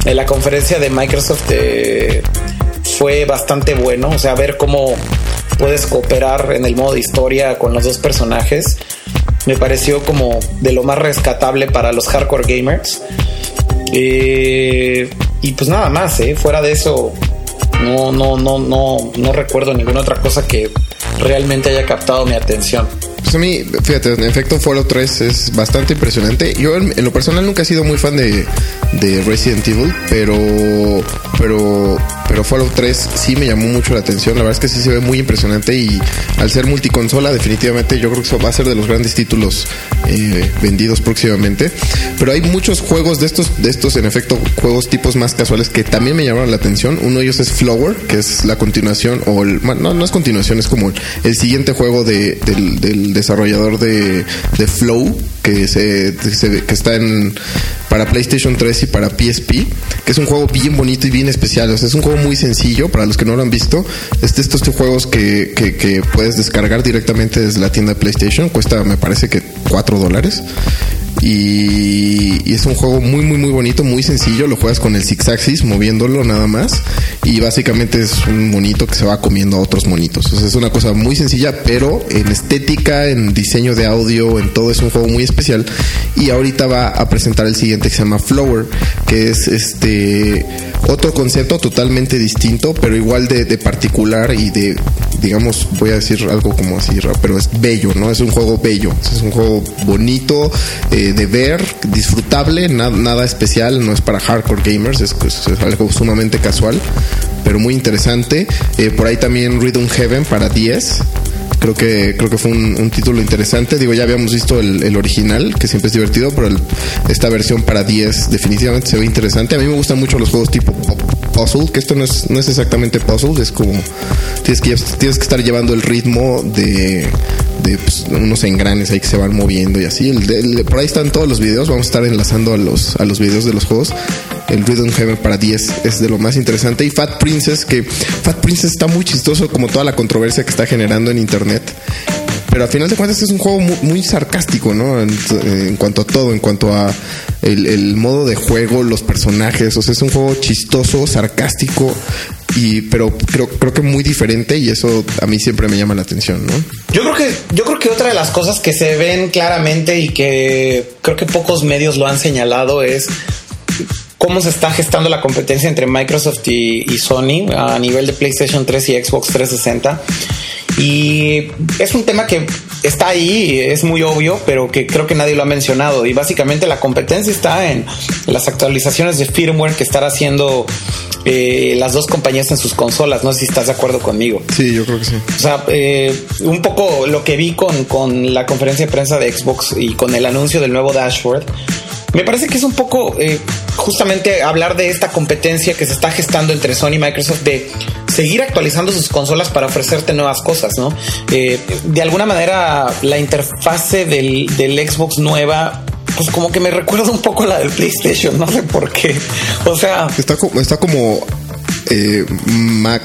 en la conferencia de Microsoft eh, fue bastante bueno. O sea, ver cómo puedes cooperar en el modo de historia con los dos personajes. Me pareció como de lo más rescatable para los hardcore gamers. Eh, y pues nada más, ¿eh? fuera de eso, no, no, no, no, no recuerdo ninguna otra cosa que realmente haya captado mi atención. Pues a mí, fíjate, en efecto Fallout 3 es bastante impresionante. Yo en, en lo personal nunca he sido muy fan de, de Resident Evil, pero pero pero Fallout 3 sí me llamó mucho la atención. La verdad es que sí se ve muy impresionante y al ser multiconsola definitivamente yo creo que eso va a ser de los grandes títulos eh, vendidos próximamente. Pero hay muchos juegos de estos de estos en efecto juegos tipos más casuales que también me llamaron la atención. Uno de ellos es Flower, que es la continuación o el, no es continuación, es como el siguiente juego de, del, desarrollador de, Flow que se- que está en para PlayStation 3 y para PSP, que es un juego bien bonito y bien especial. O sea, es un juego muy sencillo para los que no lo han visto. Es de estos juegos que, que, puedes descargar directamente desde la tienda de PlayStation. Cuesta, me parece que 4 dólares. Y, es un juego muy, muy, muy bonito, muy sencillo. Lo juegas con el Six moviéndolo nada más. Y básicamente es un monito que se va comiendo a otros monitos. O sea, es una cosa muy sencilla, pero en estética, en diseño de audio, en todo es un juego muy especial. Y ahorita va a presentar el siguiente que se llama Flower, que es este otro concepto totalmente distinto, pero igual de, particular y de, digamos, voy a decir algo como así, pero es bello, ¿no? Es un juego bello, es un juego bonito eh, de ver, disfrutable, na- nada especial, no es para hardcore gamers, es, algo sumamente casual, pero muy interesante. Eh, por ahí también Rhythm Heaven para 10. Creo que, creo que fue un, título interesante. Digo, ya habíamos visto el, original, que siempre es divertido, pero esta versión para 10 definitivamente se ve interesante. A mí me gustan mucho los juegos tipo pu- puzzle, que esto no es, no es exactamente puzzle, es como tienes que, tienes que estar llevando el ritmo de, de pues, unos engranes ahí que se van moviendo y así. Por ahí están todos los videos, vamos a estar enlazando a los, a los videos de los juegos. El Rhythm Heaven para 10 es de lo más interesante. Y Fat Princess, que Fat Princess está muy chistoso como toda la controversia que está generando en internet. Pero al final de cuentas es un juego muy, sarcástico, ¿no? En, cuanto a todo, en cuanto a el, el modo de juego, los personajes. O sea, es un juego chistoso, sarcástico, y pero creo, creo que muy diferente y eso a mí siempre me llama la atención, ¿no? Yo creo que, yo creo que otra de las cosas que se ven claramente y que creo que pocos medios lo han señalado es cómo se está gestando la competencia entre Microsoft y, y Sony a nivel de PlayStation 3 y Xbox 360. Y es un tema que está ahí, es muy obvio, pero que creo que nadie lo ha mencionado. Y básicamente la competencia está en las actualizaciones de firmware que estará haciendo eh, las dos compañías en sus consolas. No sé si estás de acuerdo conmigo. Sí, yo creo que sí. O sea, eh, un poco lo que vi con, con la conferencia de prensa de Xbox y con el anuncio del nuevo dashboard, me parece que es un poco eh, justamente hablar de esta competencia que se está gestando entre Sony y Microsoft de seguir actualizando sus consolas para ofrecerte nuevas cosas, ¿no? Eh, de alguna manera, la interfase del, del Xbox nueva pues como que me recuerda un poco a la del PlayStation, no sé por qué. O sea, Está como, está como eh, Mac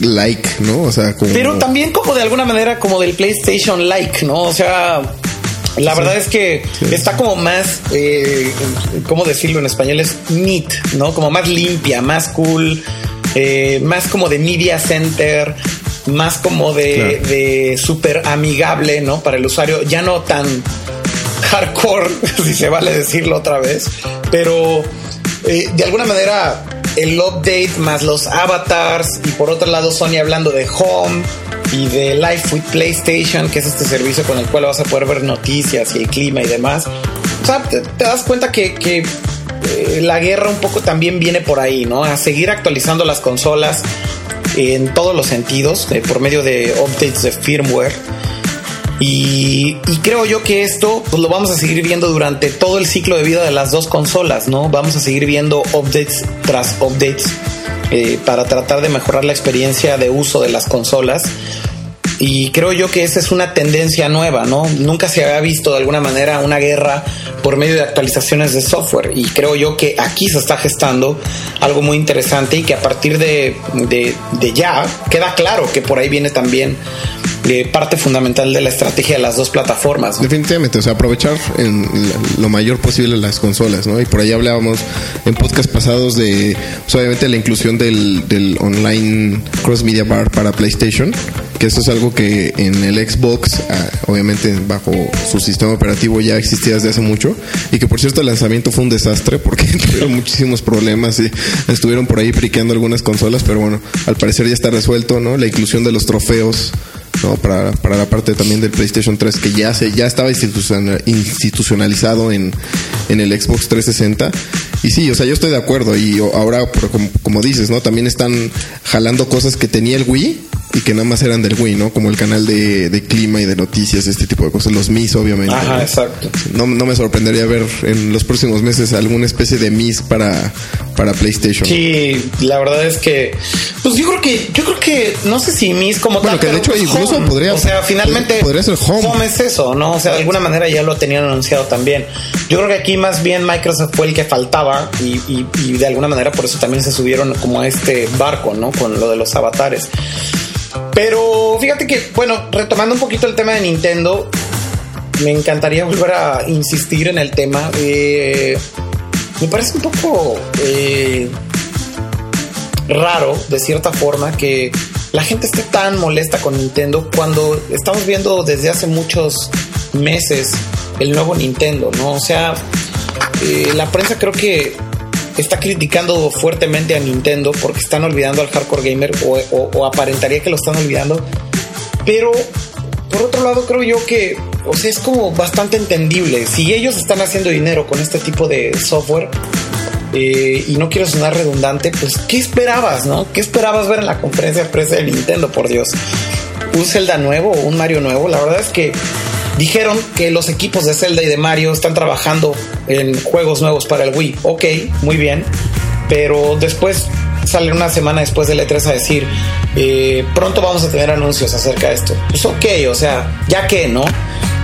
like, ¿no? O sea, como pero también como de alguna manera como del PlayStation like, ¿no? O sea, la verdad es que está como más, eh, ¿cómo decirlo en español? Es neat, ¿no? Como más limpia, más cool, eh, más como de media center, más como de, Claro. de súper amigable, ¿no? Para el usuario, ya no tan hardcore, si se vale decirlo otra vez, pero eh, de alguna manera el update más los avatars y por otro lado Sony hablando de Home y de Life with PlayStation, que es este servicio con el cual vas a poder ver noticias y el clima y demás. O sea, te, das cuenta que, que, eh, la guerra un poco también viene por ahí, ¿no? A seguir actualizando las consolas en todos los sentidos, eh, por medio de updates de firmware. Y, creo yo que esto pues, lo vamos a seguir viendo durante todo el ciclo de vida de las dos consolas, ¿no? Vamos a seguir viendo updates tras updates eh, para tratar de mejorar la experiencia de uso de las consolas. Y creo yo que esa es una tendencia nueva, ¿no? Nunca se había visto de alguna manera una guerra por medio de actualizaciones de software. Y creo yo que aquí se está gestando algo muy interesante y que a partir de, de ya queda claro que por ahí viene también eh, parte fundamental de la estrategia de las dos plataformas. Definitivamente, o sea, aprovechar en lo mayor posible las consolas, ¿no? Y por ahí hablábamos en podcast pasados de, obviamente, la inclusión del, del online cross media bar para PlayStation, que eso es algo que en el Xbox, ah, obviamente, bajo su sistema operativo ya existía desde hace mucho, y que por cierto el lanzamiento fue un desastre porque tuvieron muchísimos problemas y estuvieron por ahí priqueando algunas consolas, pero bueno, al parecer ya está resuelto, ¿no? La inclusión de los trofeos ¿no? Para, para la parte también del PlayStation 3 que ya se ya estaba institucional- institucionalizado en, en el Xbox 360 y sí, o sea, yo estoy de acuerdo y ahora como, como dices, ¿no? También están jalando cosas que tenía el Wii y que nada más eran del Wii, ¿no? Como el canal de, de clima y de noticias, este tipo de cosas, los MIS obviamente. Ajá, ¿no? exacto. No, no me sorprendería ver en los próximos meses alguna especie de MIS para, para PlayStation. Sí, la verdad es que, pues yo creo que, yo creo que, no sé si Miss como Bueno, tal, que de pero hecho incluso Home. podría- o sea, finalmente podría ser Home. es eso, ¿no? O sea, de alguna manera ya lo tenían anunciado también. Yo creo que aquí más bien Microsoft fue el que faltaba y, de alguna manera por eso también se subieron como a este barco, ¿no? Con lo de los avatares. Pero fíjate que, bueno, retomando un poquito el tema de Nintendo, me encantaría volver a insistir en el tema. Eh, me parece un poco eh, raro, de cierta forma, que la gente esté tan molesta con Nintendo cuando estamos viendo desde hace muchos meses el nuevo Nintendo, ¿no? O sea, eh, la prensa creo que está criticando fuertemente a Nintendo porque están olvidando al hardcore gamer o, aparentaría que lo están olvidando. Pero por otro lado creo yo que, o sea, es como bastante entendible. Si ellos están haciendo dinero con este tipo de software eh, y no quiero sonar redundante, pues ¿qué esperabas, no? ¿Qué esperabas ver en la conferencia de prensa de Nintendo, por Dios? ¿Un Zelda nuevo un Mario nuevo? La verdad es que dijeron que los equipos de Zelda y de Mario están trabajando en juegos nuevos para el Wii. Ok, muy bien. Pero después sale una semana después del E3 a decir, eh, pronto vamos a tener anuncios acerca de esto. Pues ok, o sea, ya que, ¿no?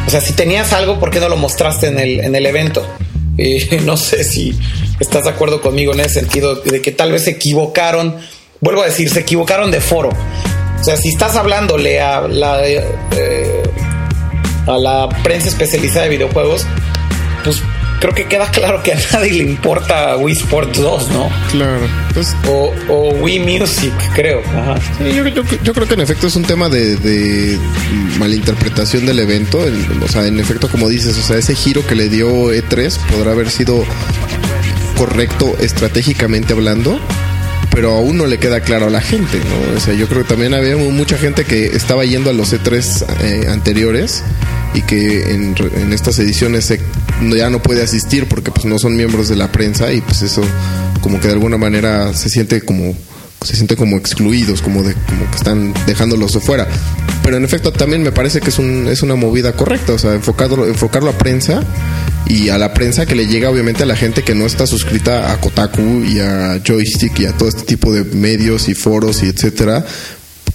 O sea, si tenías algo, ¿por qué no lo mostraste en el, en el evento? Eh, no sé si estás de acuerdo conmigo en ese sentido, de que tal vez se equivocaron. Vuelvo a decir, se equivocaron de foro. O sea, si estás hablándole a la, eh, a la prensa especializada de videojuegos, pues creo que queda claro que a nadie le importa Wii Sports 2, ¿no? Claro. Pues, O, o Wii Music, creo. Ajá. Sí, yo, yo- yo creo que en efecto es un tema de, de malinterpretación del evento. El- o sea, en efecto, como dices, o sea, ese giro que le dio E3 podrá haber sido correcto estratégicamente hablando, pero aún no le queda claro a la gente, ¿no? O sea, yo creo que también había mucha gente que estaba yendo a los E3 eh, anteriores y que en, en estas ediciones se- ya no puede asistir porque pues no son miembros de la prensa y pues eso como que de alguna manera se siente como se siente como excluidos, como de como que están dejándolos de fuera. Pero en efecto también me parece que es un es una movida correcta, o sea, enfocarlo enfocarlo a prensa y a la prensa que le llega obviamente a la gente que no está suscrita a Kotaku y a Joystick y a todo este tipo de medios y foros y etcétera,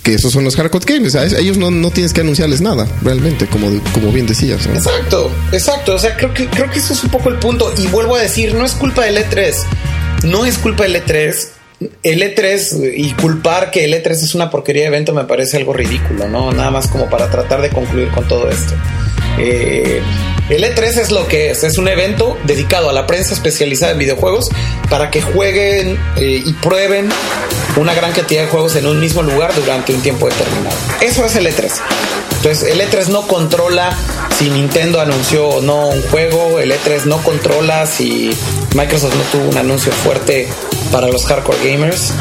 que esos son los hardcore games. Ellos no, no tienes que anunciarles nada, realmente, como, como bien decías. Exacto, exacto. O sea, creo que, creo que eso es un poco el punto. Y vuelvo a decir, no es culpa del E3. No es culpa del E3. El E3 y culpar que el E3 es una porquería de evento me parece algo ridículo, ¿no? Nada más como para tratar de concluir con todo esto. Eh, el E3 es lo que es, es un evento dedicado a la prensa especializada en videojuegos para que jueguen eh, y prueben una gran cantidad de juegos en un mismo lugar durante un tiempo determinado. Eso es el E3. Entonces el E3 no controla si Nintendo anunció o no un juego, el E3 no controla si Microsoft no tuvo un anuncio fuerte para los hardcore gamers.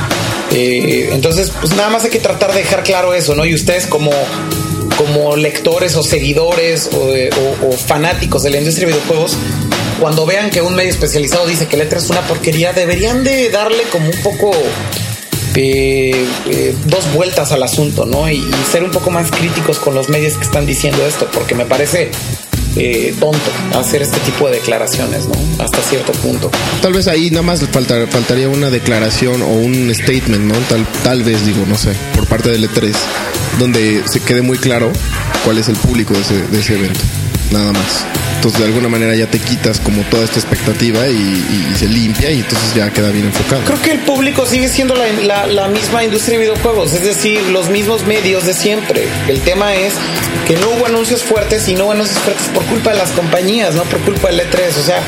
Eh, entonces, pues nada más hay que tratar de dejar claro eso, ¿no? Y ustedes como como lectores o seguidores o, fanáticos de la industria de videojuegos, cuando vean que un medio especializado dice que Letra es una porquería, deberían de darle como un poco eh, eh, dos vueltas al asunto, ¿no? Y, ser un poco más críticos con los medios que están diciendo esto, porque me parece eh, tonto hacer este tipo de declaraciones, ¿no? Hasta cierto punto. Tal vez ahí nada más faltaría una declaración o un statement, ¿no? Tal, tal vez, digo, no sé, por parte del E3 donde se quede muy claro cuál es el público de ese, de ese evento. Nada más. De alguna manera ya te quitas como toda esta expectativa y, se limpia y entonces ya queda bien enfocado. Creo que el público sigue siendo la, la, misma industria de videojuegos, es decir, los mismos medios de siempre. El tema es que no hubo anuncios fuertes y no hubo anuncios fuertes por culpa de las compañías, no por culpa del E3. O sea,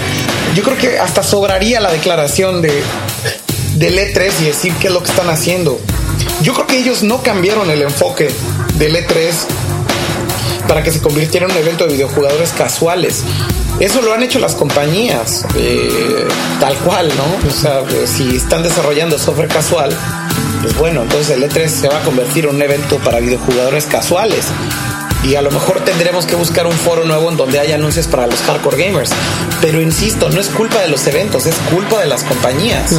yo creo que hasta sobraría la declaración de del E3 y decir qué es lo que están haciendo. Yo creo que ellos no cambiaron el enfoque del E3 para que se convirtiera en un evento de videojugadores casuales. Eso lo han hecho las compañías, eh, tal cual, ¿no? O sea, si están desarrollando software casual, pues bueno, entonces el E3 se va a convertir en un evento para videojugadores casuales y a lo mejor tendremos que buscar un foro nuevo en donde haya anuncios para los hardcore gamers. Pero insisto, no es culpa de los eventos, es culpa de las compañías.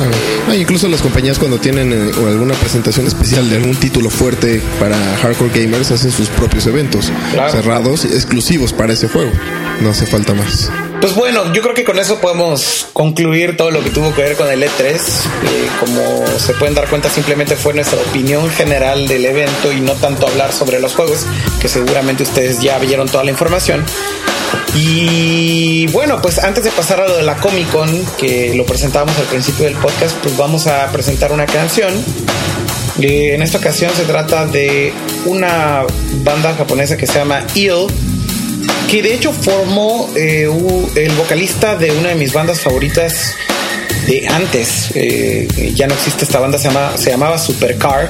incluso las compañías cuando tienen eh, alguna presentación especial de algún título fuerte para hardcore gamers hacen sus propios eventos cerrados, exclusivos para ese juego. No hace falta más. Pues bueno, yo creo que con eso podemos concluir todo lo que tuvo que ver con el E3. Eh, como se pueden dar cuenta, simplemente fue nuestra opinión general del evento y no tanto hablar sobre los juegos, que seguramente ustedes ya vieron toda la información. Y bueno, pues antes de pasar a lo de la Comic Con, que lo presentábamos al principio del podcast, pues vamos a presentar una canción. Eh, en esta ocasión se trata de una banda japonesa que se llama Eel que de hecho formó eh, el vocalista de una de mis bandas favoritas de antes. Eh, ya no existe esta banda, se, llama, se llamaba Supercar.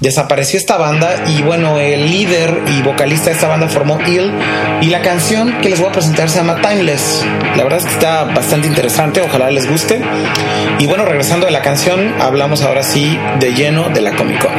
Desapareció esta banda y bueno, el líder y vocalista de esta banda formó Ill y la canción que les voy a presentar se llama Timeless. La verdad es que está bastante interesante, ojalá les guste. Y bueno, regresando de la canción, hablamos ahora sí de lleno de la Comic Con.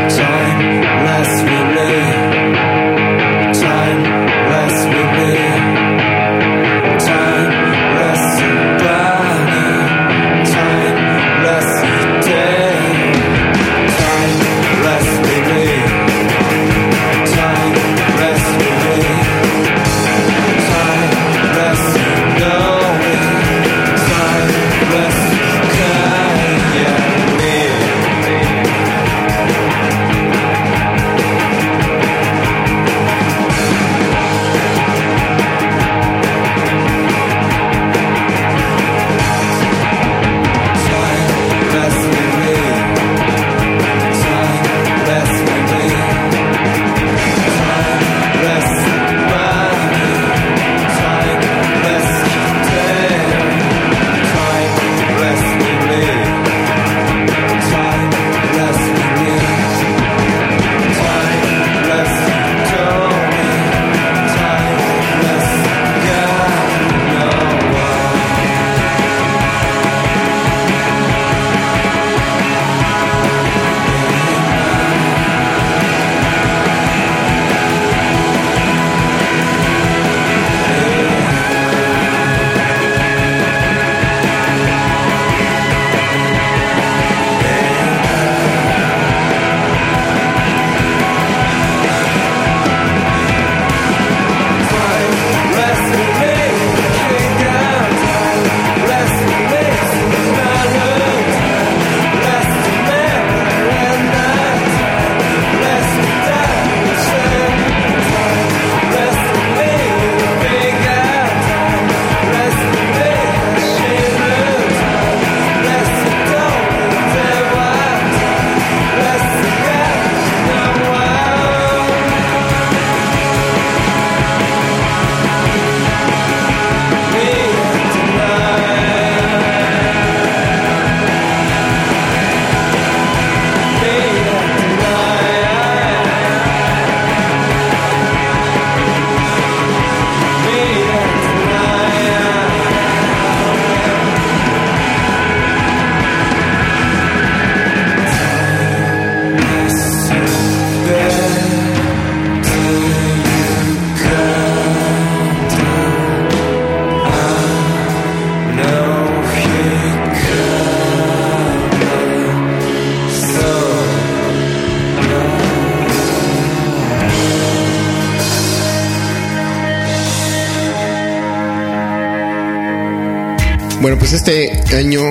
Pues este año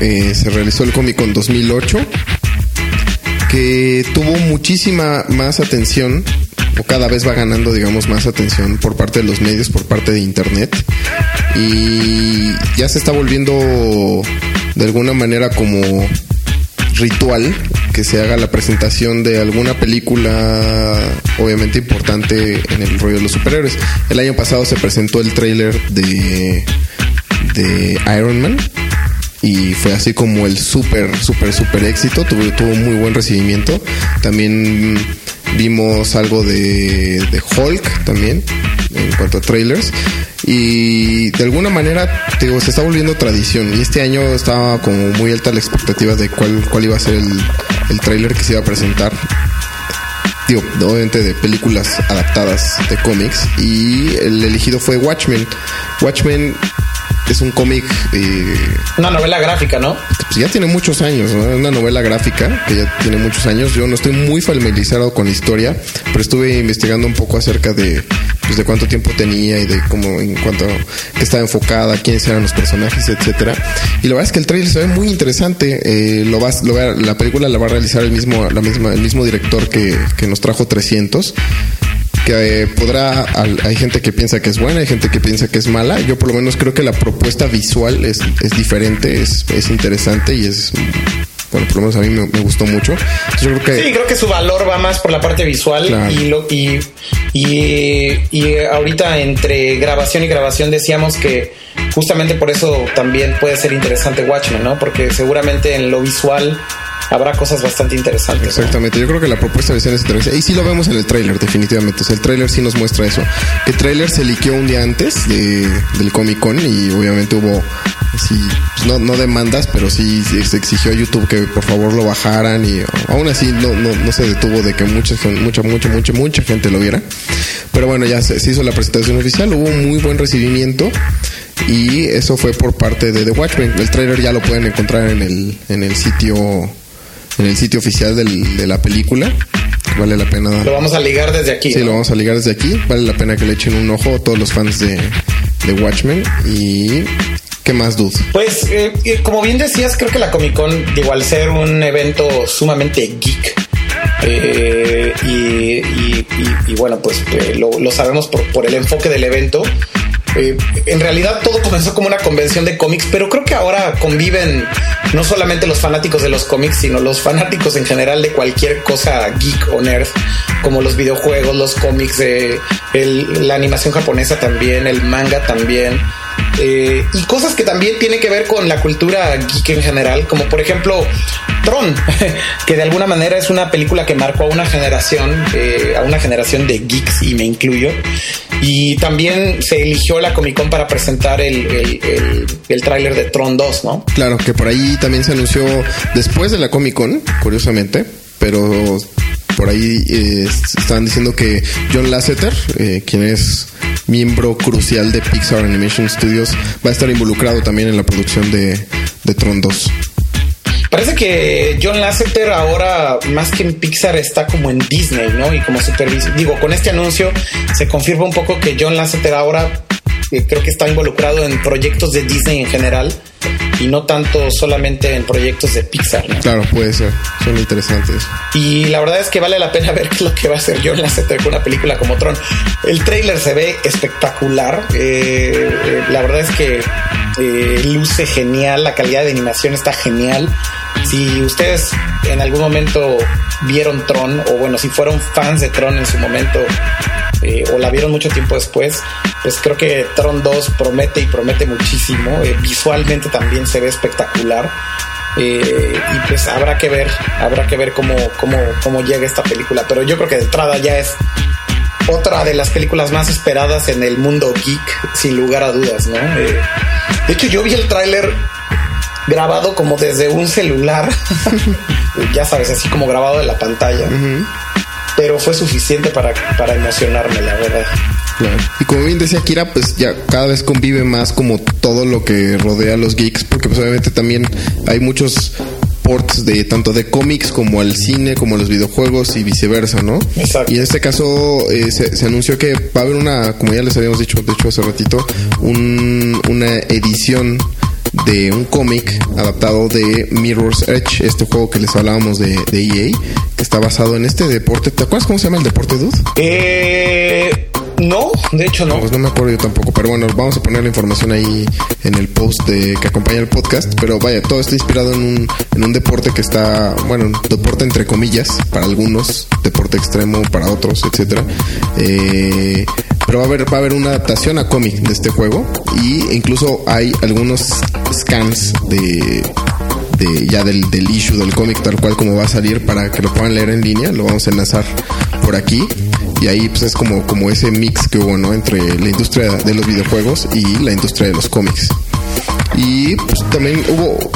eh, se realizó el Comic Con 2008, que tuvo muchísima más atención, o cada vez va ganando, digamos, más atención por parte de los medios, por parte de Internet, y ya se está volviendo de alguna manera como ritual que se haga la presentación de alguna película obviamente importante en el rollo de los superhéroes. El año pasado se presentó el tráiler de, de Iron Man. Y fue así como el súper, súper, súper éxito, tuvo, muy buen recibimiento. También vimos algo de, de Hulk también en cuanto a trailers. Y de alguna manera se está volviendo tradición. Y este año estaba como muy alta la expectativa de cuál, cuál iba a ser el, el trailer que se iba a presentar. Digo, obviamente de películas adaptadas de cómics. Y el elegido fue Watchmen. Watchmen es un cómic. Eh, una novela gráfica, ¿no? Pues ya tiene muchos años, ¿no? Una novela gráfica que ya tiene muchos años. Yo no estoy muy familiarizado con la historia, pero estuve investigando un poco acerca de, pues, de cuánto tiempo tenía y de cómo, en cuanto estaba enfocada, quiénes eran los personajes, etcétera. Y la verdad es que el trailer se ve muy interesante. Eh, lo vas, lo va, la película la va a realizar el mismo, la misma, el mismo director que, que nos trajo 300 que eh, podrá, hay gente que piensa que es buena, hay gente que piensa que es mala. Yo por lo menos creo que la propuesta visual es, es diferente, es, es interesante y es bueno, por lo menos a mí me, gustó mucho. Yo creo que... Sí, creo que su valor va más por la parte visual y, lo, y, y, y, ahorita entre grabación y grabación decíamos que justamente por eso también puede ser interesante Watchmen, ¿no? Porque seguramente en lo visual habrá cosas bastante interesantes. Exactamente, yo creo que la propuesta de es interesante. Y sí lo vemos en el tráiler, definitivamente. O sea, el tráiler sí nos muestra eso. Que el tráiler se liqueó un día antes de, del Comic Con y obviamente hubo, sí, pues no, no demandas, pero sí se exigió a YouTube que por favor lo bajaran y aún así no, no, no se detuvo de que mucha, mucha, mucha, mucha, mucha gente lo viera. Pero bueno, ya se, hizo la presentación oficial, hubo un muy buen recibimiento y eso fue por parte de The Watchmen. El trailer ya lo pueden encontrar en el, en el sitio en el sitio oficial de la película. Vale la pena. Lo vamos a ligar desde aquí. Sí, lo vamos a ligar desde aquí. Vale la pena que le echen un ojo a todos los fans de, de Watchmen. Y ¿Qué más, dudas? Pues, eh, eh, como bien decías, creo que la Comic Con, digo, al ser un evento sumamente geek, eh, y, bueno, pues lo, lo, sabemos por, por el enfoque del evento, eh, en realidad todo comenzó como una convención de cómics, pero creo que ahora conviven no solamente los fanáticos de los cómics, sino los fanáticos en general de cualquier cosa geek o nerd, como los videojuegos, los cómics, eh, la animación japonesa también, el manga también. Eh, y cosas que también tienen que ver con la cultura geek en general, como por ejemplo Tron, que de alguna manera es una película que marcó a una generación, eh, a una generación de geeks y me incluyo. Y también se eligió la Comic Con para presentar el, el, el, tráiler de Tron 2, ¿no? Claro, que por ahí también se anunció después de la Comic Con, curiosamente, pero por ahí eh, estaban diciendo que John Lasseter, eh, quien es miembro crucial de Pixar Animation Studios, va a estar involucrado también en la producción de, de Tron 2. Parece que John Lasseter ahora, más que en Pixar, está como en Disney, ¿no? Y como supervisor. Digo, con este anuncio se confirma un poco que John Lasseter ahora creo que está involucrado en proyectos de Disney en general y no tanto solamente en proyectos de Pixar. ¿no? Claro, puede ser. Son interesantes. Y la verdad es que vale la pena ver qué es lo que va a hacer John Lasseter con una película como Tron. El trailer se ve espectacular. Eh, eh, la verdad es que luce genial. La calidad de animación está genial. Si ustedes en algún momento vieron Tron, o bueno, si fueron fans de Tron en su momento, eh, o la vieron mucho tiempo después, pues creo que Tron 2 promete y promete muchísimo. Eh, visualmente también se ve espectacular. Eh, y pues habrá que ver, habrá que ver cómo, cómo, cómo llega esta película. Pero yo creo que de entrada ya es otra de las películas más esperadas en el mundo geek, sin lugar a dudas, ¿no? de hecho, yo vi el tráiler grabado como desde un celular, ya sabes, así como grabado de la pantalla. Pero fue suficiente para, para emocionarme, la verdad. Y como bien decía Kira, pues ya cada vez convive más como todo lo que rodea a los geeks, porque pues obviamente también hay muchos ports de tanto de cómics como al cine, como los videojuegos y viceversa, ¿no? Exacto. Y en este caso eh, se, se anunció que va a haber una, como ya les habíamos dicho, de hecho hace ratito, un- una edición de un cómic adaptado de Mirror's Edge, este juego que les hablábamos de, de EA, que está basado en este deporte. ¿Te acuerdas cómo se llama el deporte, Dude? Eh, no, de hecho no. Pues no me acuerdo yo tampoco, pero bueno, vamos a poner la información ahí en el post de, que acompaña el podcast. Pero vaya, todo está inspirado en un, en un deporte que está, bueno, un deporte entre comillas, para algunos, deporte extremo para otros, etcétera. Eh, pero va a haber, va a haber una adaptación a cómic de este juego y incluso hay algunos scans de ya del, del issue del cómic tal cual como va a salir para que lo puedan leer en línea. Lo vamos a enlazar por aquí y ahí pues es como como ese mix que hubo no entre la industria de los videojuegos y la industria de los cómics y pues también hubo,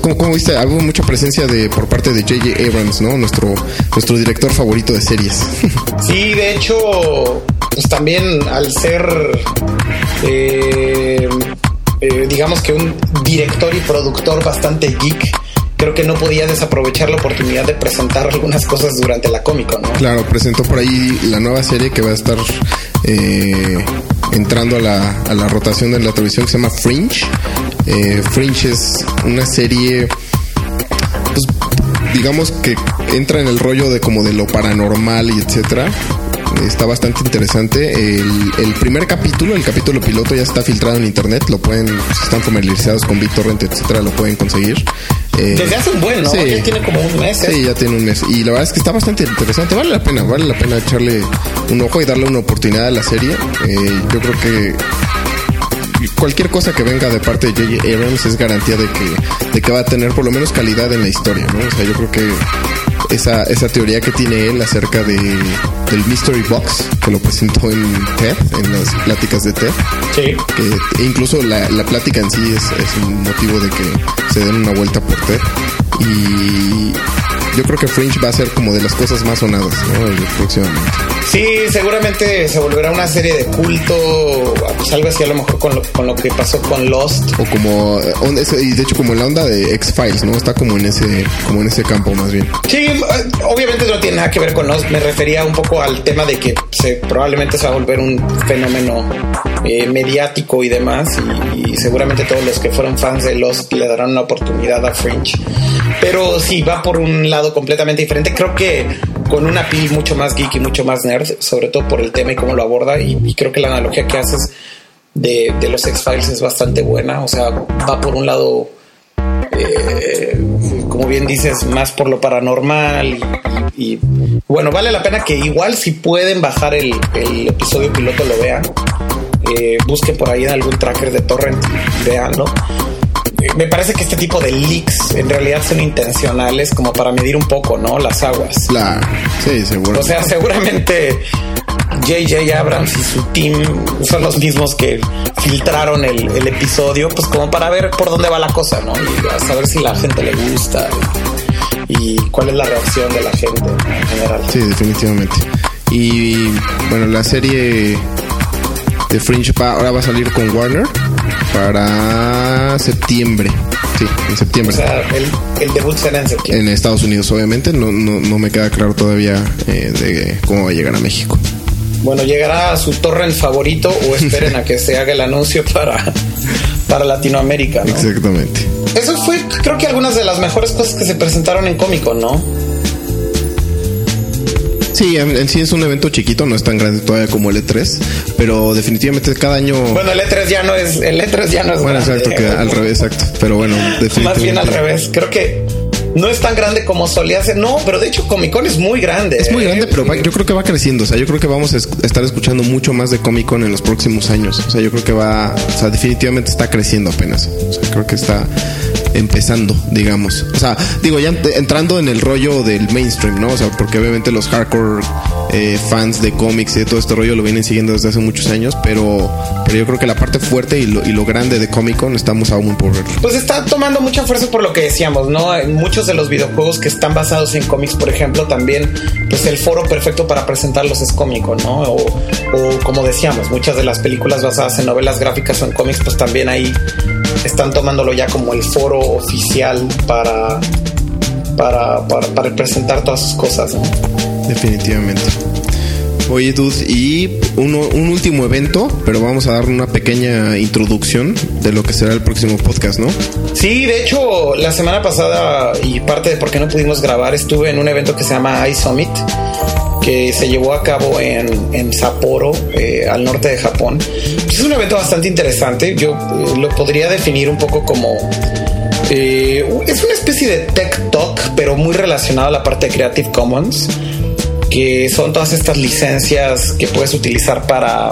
como viste hubo mucha presencia de por parte de J.J. Abrams no nuestro nuestro director favorito de series Sí, de hecho, pues también al ser, eh, eh, digamos que un director y productor bastante geek, creo que no podía desaprovechar la oportunidad de presentar algunas cosas durante la cómico, ¿no? Claro, presentó por ahí la nueva serie que va a estar eh, entrando a la, a la rotación de la televisión que se llama Fringe. Eh, Fringe es una serie, pues, digamos que entra en el rollo de como de lo paranormal y etcétera. Está bastante interesante. El, el primer capítulo, el capítulo piloto, ya está filtrado en internet. Lo pueden, si están familiarizados con BitTorrent, etcétera, lo pueden conseguir. Eh, Desde hace un buen, ¿no? sí. Ya tiene como un mes. ¿eh? Sí, ya tiene un mes. Y la verdad es que está bastante interesante. Vale la pena, vale la pena echarle un ojo y darle una oportunidad a la serie. Eh, yo creo que cualquier cosa que venga de parte de J.J. Abrams es garantía de que, de que va a tener por lo menos calidad en la historia, ¿no? O sea, yo creo que esa, esa teoría que tiene él acerca de, del Mystery Box, que lo presentó en TED, en las pláticas de TED, Sí. que incluso la, la plática en sí es, es un motivo de que se den una vuelta por TED. Y yo creo que Fringe va a ser como de las cosas más sonadas, ¿no? Próximamente. Sí, seguramente se volverá una serie de culto, pues algo así a lo mejor con lo, con lo que pasó con Lost. O como, eh, y de hecho como la onda de X-Files, ¿no? Está como en ese, como en ese campo más bien. Sí, eh, obviamente no tiene nada que ver con Lost. Me refería un poco al tema de que se, probablemente se va a volver un fenómeno eh, mediático y demás. Y, y seguramente todos los que fueron fans de Lost le darán una oportunidad a Fringe. Pero sí, va por un lado completamente diferente. Creo que con una piel mucho más geek y mucho más nerd, sobre todo por el tema y cómo lo aborda. Y, creo que la analogía que haces de, los X-Files es bastante buena. O sea, va por un lado eh, como bien dices, más por lo paranormal y, bueno, vale la pena que igual si pueden bajar el, episodio piloto lo vean. Eh, busquen por ahí en algún tracker de torrent veanlo. Eh, Me parece que este tipo de leaks en realidad son intencionales como para medir un poco, ¿no? Las aguas. La, sí, seguro. O sea, seguramente JJ Abrams y su team son los mismos que filtraron el, el episodio, pues como para ver por dónde va la cosa, ¿no? Y a saber si la gente le gusta y, y cuál es la reacción de la gente en general. Sí, definitivamente. Y bueno, la serie de Fringe ahora va a salir con Warner para septiembre. Sí, en O septiembre. sea, el, el debut será en septiembre. en Estados Unidos, obviamente. No, no, no me queda claro todavía eh, de cómo va a llegar a México. Bueno, llegará a su torrent favorito o esperen a que se haga el anuncio para, para Latinoamérica, ¿no? Exactamente. Eso fue, creo que algunas de las mejores cosas que se presentaron en Comic Con, ¿no? Sí, en, sí es un evento chiquito, no es tan grande todavía como el E3, pero definitivamente cada año... Bueno, el E3 ya no es, el E3 ya no es Bueno, grande. exacto, que al revés, exacto. Pero bueno, definitivamente... Más bien al revés. Creo que no es tan grande como solía ser. No, pero de hecho Comic Con es muy grande. Es muy ¿eh? grande, pero va- yo creo que va creciendo. O sea, yo creo que vamos a es- estar escuchando mucho más de Comic Con en los próximos años. O sea, yo creo que va, o sea, definitivamente está creciendo apenas. O sea, creo que está empezando, digamos. O sea, digo, ya ent- entrando en el rollo del mainstream, ¿no? O sea, porque obviamente los hardcore eh, fans de cómics y de todo este rollo lo vienen siguiendo desde hace muchos años, pero, pero yo creo que la parte fuerte y lo, y lo grande de Comic Con estamos aún por ver. Pues está tomando mucha fuerza por lo que decíamos, ¿no? En muchos de los videojuegos que están basados en cómics, por ejemplo, también, pues el foro perfecto para presentarlos es cómico, ¿no? O, como decíamos, muchas de las películas basadas en novelas gráficas o en cómics, pues también ahí están tomándolo ya como el foro oficial para para, para, para presentar todas sus cosas. ¿no? Definitivamente. Oye, Dude, y uno, un último evento, pero vamos a dar una pequeña introducción de lo que será el próximo podcast, ¿no? Sí, de hecho, la semana pasada y parte de por qué no pudimos grabar, estuve en un evento que se llama iSummit, que se llevó a cabo en, en Sapporo, eh, al norte de Japón. Es un evento bastante interesante, yo eh, lo podría definir un poco como... eh, es una especie de tech talk, pero muy relacionado a la parte de Creative Commons que son todas estas licencias que puedes utilizar para,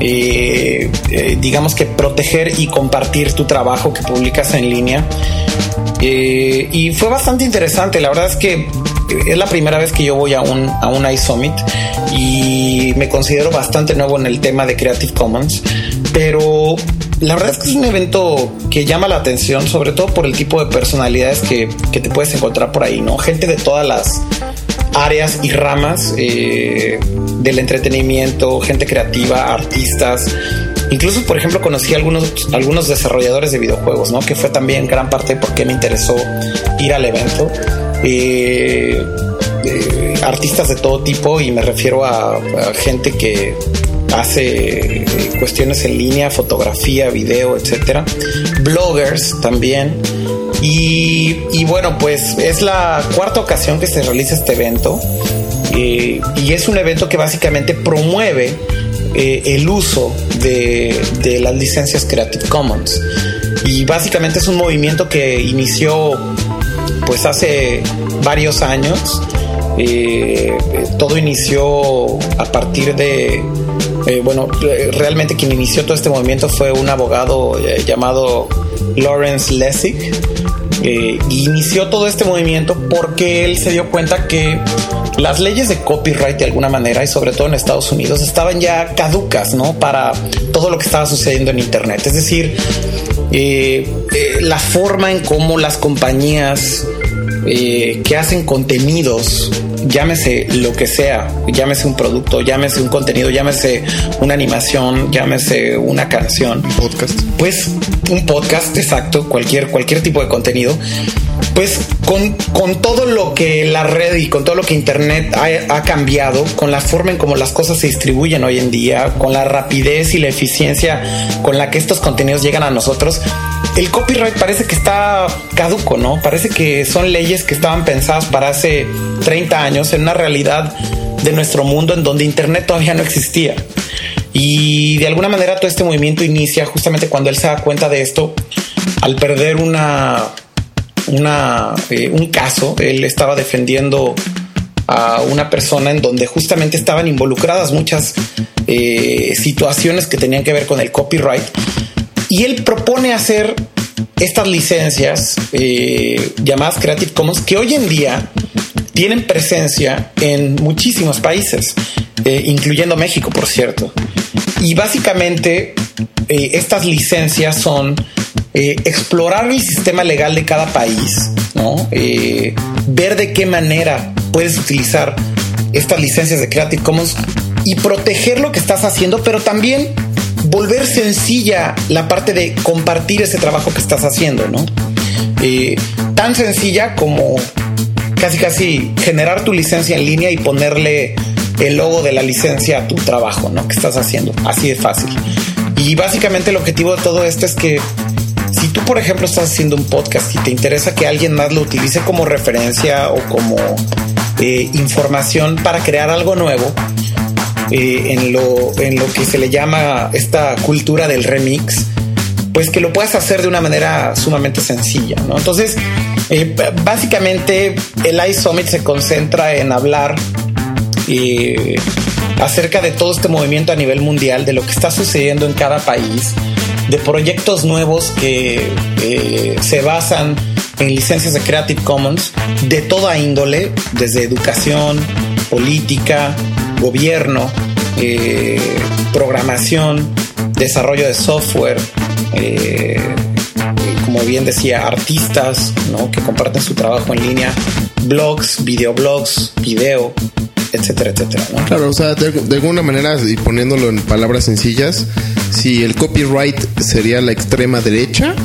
eh, eh, digamos que proteger y compartir tu trabajo que publicas en línea. Eh, y fue bastante interesante, la verdad es que es la primera vez que yo voy a un, a un iSummit y me considero bastante nuevo en el tema de Creative Commons, pero la verdad es que es un evento que llama la atención, sobre todo por el tipo de personalidades que, que te puedes encontrar por ahí, ¿no? Gente de todas las áreas y ramas eh, del entretenimiento, gente creativa, artistas. Incluso, por ejemplo, conocí a algunos, algunos desarrolladores de videojuegos, ¿no? Que fue también gran parte por qué me interesó ir al evento. Eh, eh, artistas de todo tipo y me refiero a, a gente que hace eh, cuestiones en línea, fotografía, video, etcétera. Bloggers también. Y, bueno, pues es la cuarta ocasión que se realiza este evento. Eh, y es un evento que básicamente promueve eh, el uso de, las licencias Creative Commons. Y básicamente es un movimiento que inició pues hace varios años. Eh, todo inició a partir de, bueno, realmente quien inició todo este movimiento fue un abogado llamado Lawrence Lessig. Eh, inició todo este movimiento porque él se dio cuenta que las leyes de copyright de alguna manera y sobre todo en Estados Unidos estaban ya caducas, ¿no? Para todo lo que estaba sucediendo en Internet. Es decir, eh, eh, la forma en cómo las compañías eh, que hacen contenidos, llámese lo que sea, llámese un producto, llámese un contenido, llámese una animación, llámese una canción, un podcast, pues un podcast, exacto, cualquier cualquier tipo de contenido, pues con, con todo lo que la red y con todo lo que Internet ha, ha cambiado, con la forma en cómo las cosas se distribuyen hoy en día, con la rapidez y la eficiencia con la que estos contenidos llegan a nosotros, el copyright parece que está caduco, ¿no? Parece que son leyes que estaban pensadas para hace 30 años en una realidad de nuestro mundo en donde Internet todavía no existía. Y de alguna manera todo este movimiento inicia justamente cuando él se da cuenta de esto, al perder una, una eh, un caso, él estaba defendiendo a una persona en donde justamente estaban involucradas muchas eh, situaciones que tenían que ver con el copyright y él propone hacer estas licencias eh, llamadas Creative Commons que hoy en día tienen presencia en muchísimos países, eh, incluyendo México, por cierto. Y básicamente eh, estas licencias son explorar el sistema legal de cada país, ¿no? ver de qué manera puedes utilizar estas licencias de Creative Commons y proteger lo que estás haciendo, pero también volver sencilla la parte de compartir ese trabajo que estás haciendo, ¿no? Eh, tan sencilla como casi casi generar tu licencia en línea y ponerle el logo de la licencia a tu trabajo, ¿no? Que estás haciendo, así de fácil. Y básicamente el objetivo de todo esto es que si tú, por ejemplo, estás haciendo un podcast y te interesa que alguien más lo utilice como referencia o como eh, información para crear algo nuevo, eh, en, lo, en lo que se le llama esta cultura del remix, pues que lo puedas hacer de una manera sumamente sencilla, ¿no? Entonces, eh, básicamente el iSummit se concentra en hablar eh, acerca de todo este movimiento a nivel mundial, de lo que está sucediendo en cada país, de proyectos nuevos que eh, se basan en licencias de Creative Commons de toda índole, desde educación, política, gobierno, eh, programación, desarrollo de software, eh, como bien decía, artistas ¿no? que comparten su trabajo en línea, blogs, videoblogs, video, etcétera, etcétera. ¿no? Claro, o sea, de, de, alguna manera, y poniéndolo en palabras sencillas, si el copyright sería la extrema derecha,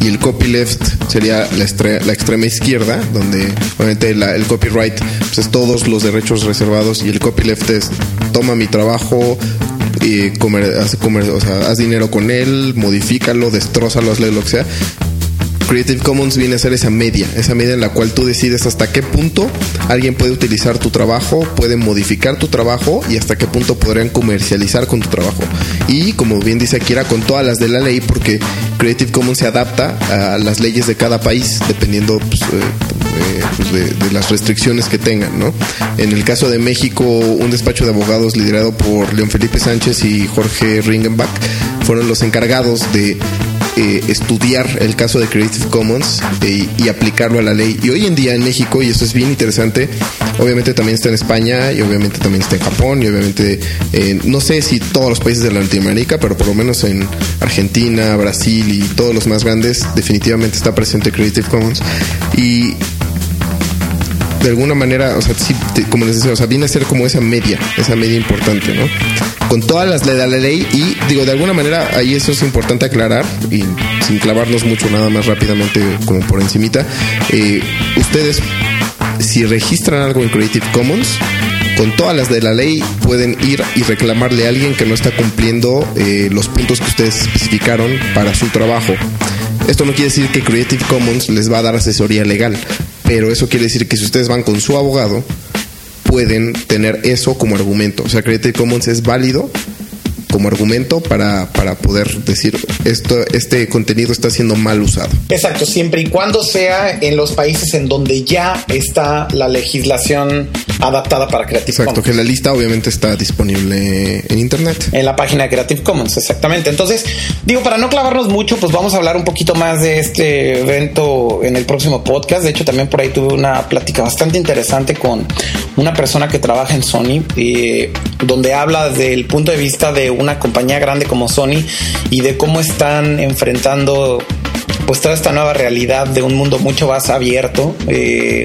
y el copyleft sería la, estre- la extrema izquierda, donde obviamente la- el copyright pues, es todos los derechos reservados y el copyleft es toma mi trabajo, y comer, haz, o sea, haz dinero con él, modifícalo, destrózalo, hazle lo que sea. Creative Commons viene a ser esa media, esa media en la cual tú decides hasta qué punto alguien puede utilizar tu trabajo, puede modificar tu trabajo y hasta qué punto podrían comercializar con tu trabajo. Y como bien dice Akira, con todas las de la ley, porque Creative Commons se adapta a las leyes de cada país, dependiendo pues, eh, eh, pues, de, de las restricciones que tengan, ¿no? En el caso de México, un despacho de abogados liderado por León Felipe Sánchez y Jorge Ringenbach fueron los encargados de eh, estudiar el caso de Creative Commons eh, y aplicarlo a la ley. Y hoy en día en México, y eso es bien interesante, obviamente también está en España y obviamente también está en Japón y obviamente eh, no sé si todos los países de Latinoamérica, pero por lo menos en Argentina, Brasil y todos los más grandes definitivamente está presente Creative Commons. Y de alguna manera, o sea, sí, como les decía, o sea, viene a ser como esa media, esa media importante, ¿no? Con todas las de la ley y digo, de alguna manera ahí eso es importante aclarar y sin clavarnos mucho nada más rápidamente como por encimita, eh, ustedes si registran algo en Creative Commons, con todas las de la ley pueden ir y reclamarle a alguien que no está cumpliendo eh, los puntos que ustedes especificaron para su trabajo. Esto no quiere decir que Creative Commons les va a dar asesoría legal, pero eso quiere decir que si ustedes van con su abogado, pueden tener eso como argumento. O sea, Creative Commons es válido como argumento para, para poder decir esto, este contenido está siendo mal usado. Exacto, siempre y cuando sea en los países en donde ya está la legislación adaptada para Creative Exacto, Commons. que la lista obviamente está disponible en internet. En la página de Creative Commons, exactamente. Entonces, digo, para no clavarnos mucho, pues vamos a hablar un poquito más de este evento en el próximo podcast. De hecho, también por ahí tuve una plática bastante interesante con una persona que trabaja en Sony, eh, donde habla desde el punto de vista de una compañía grande como Sony y de cómo están enfrentando pues toda esta nueva realidad de un mundo mucho más abierto. eh,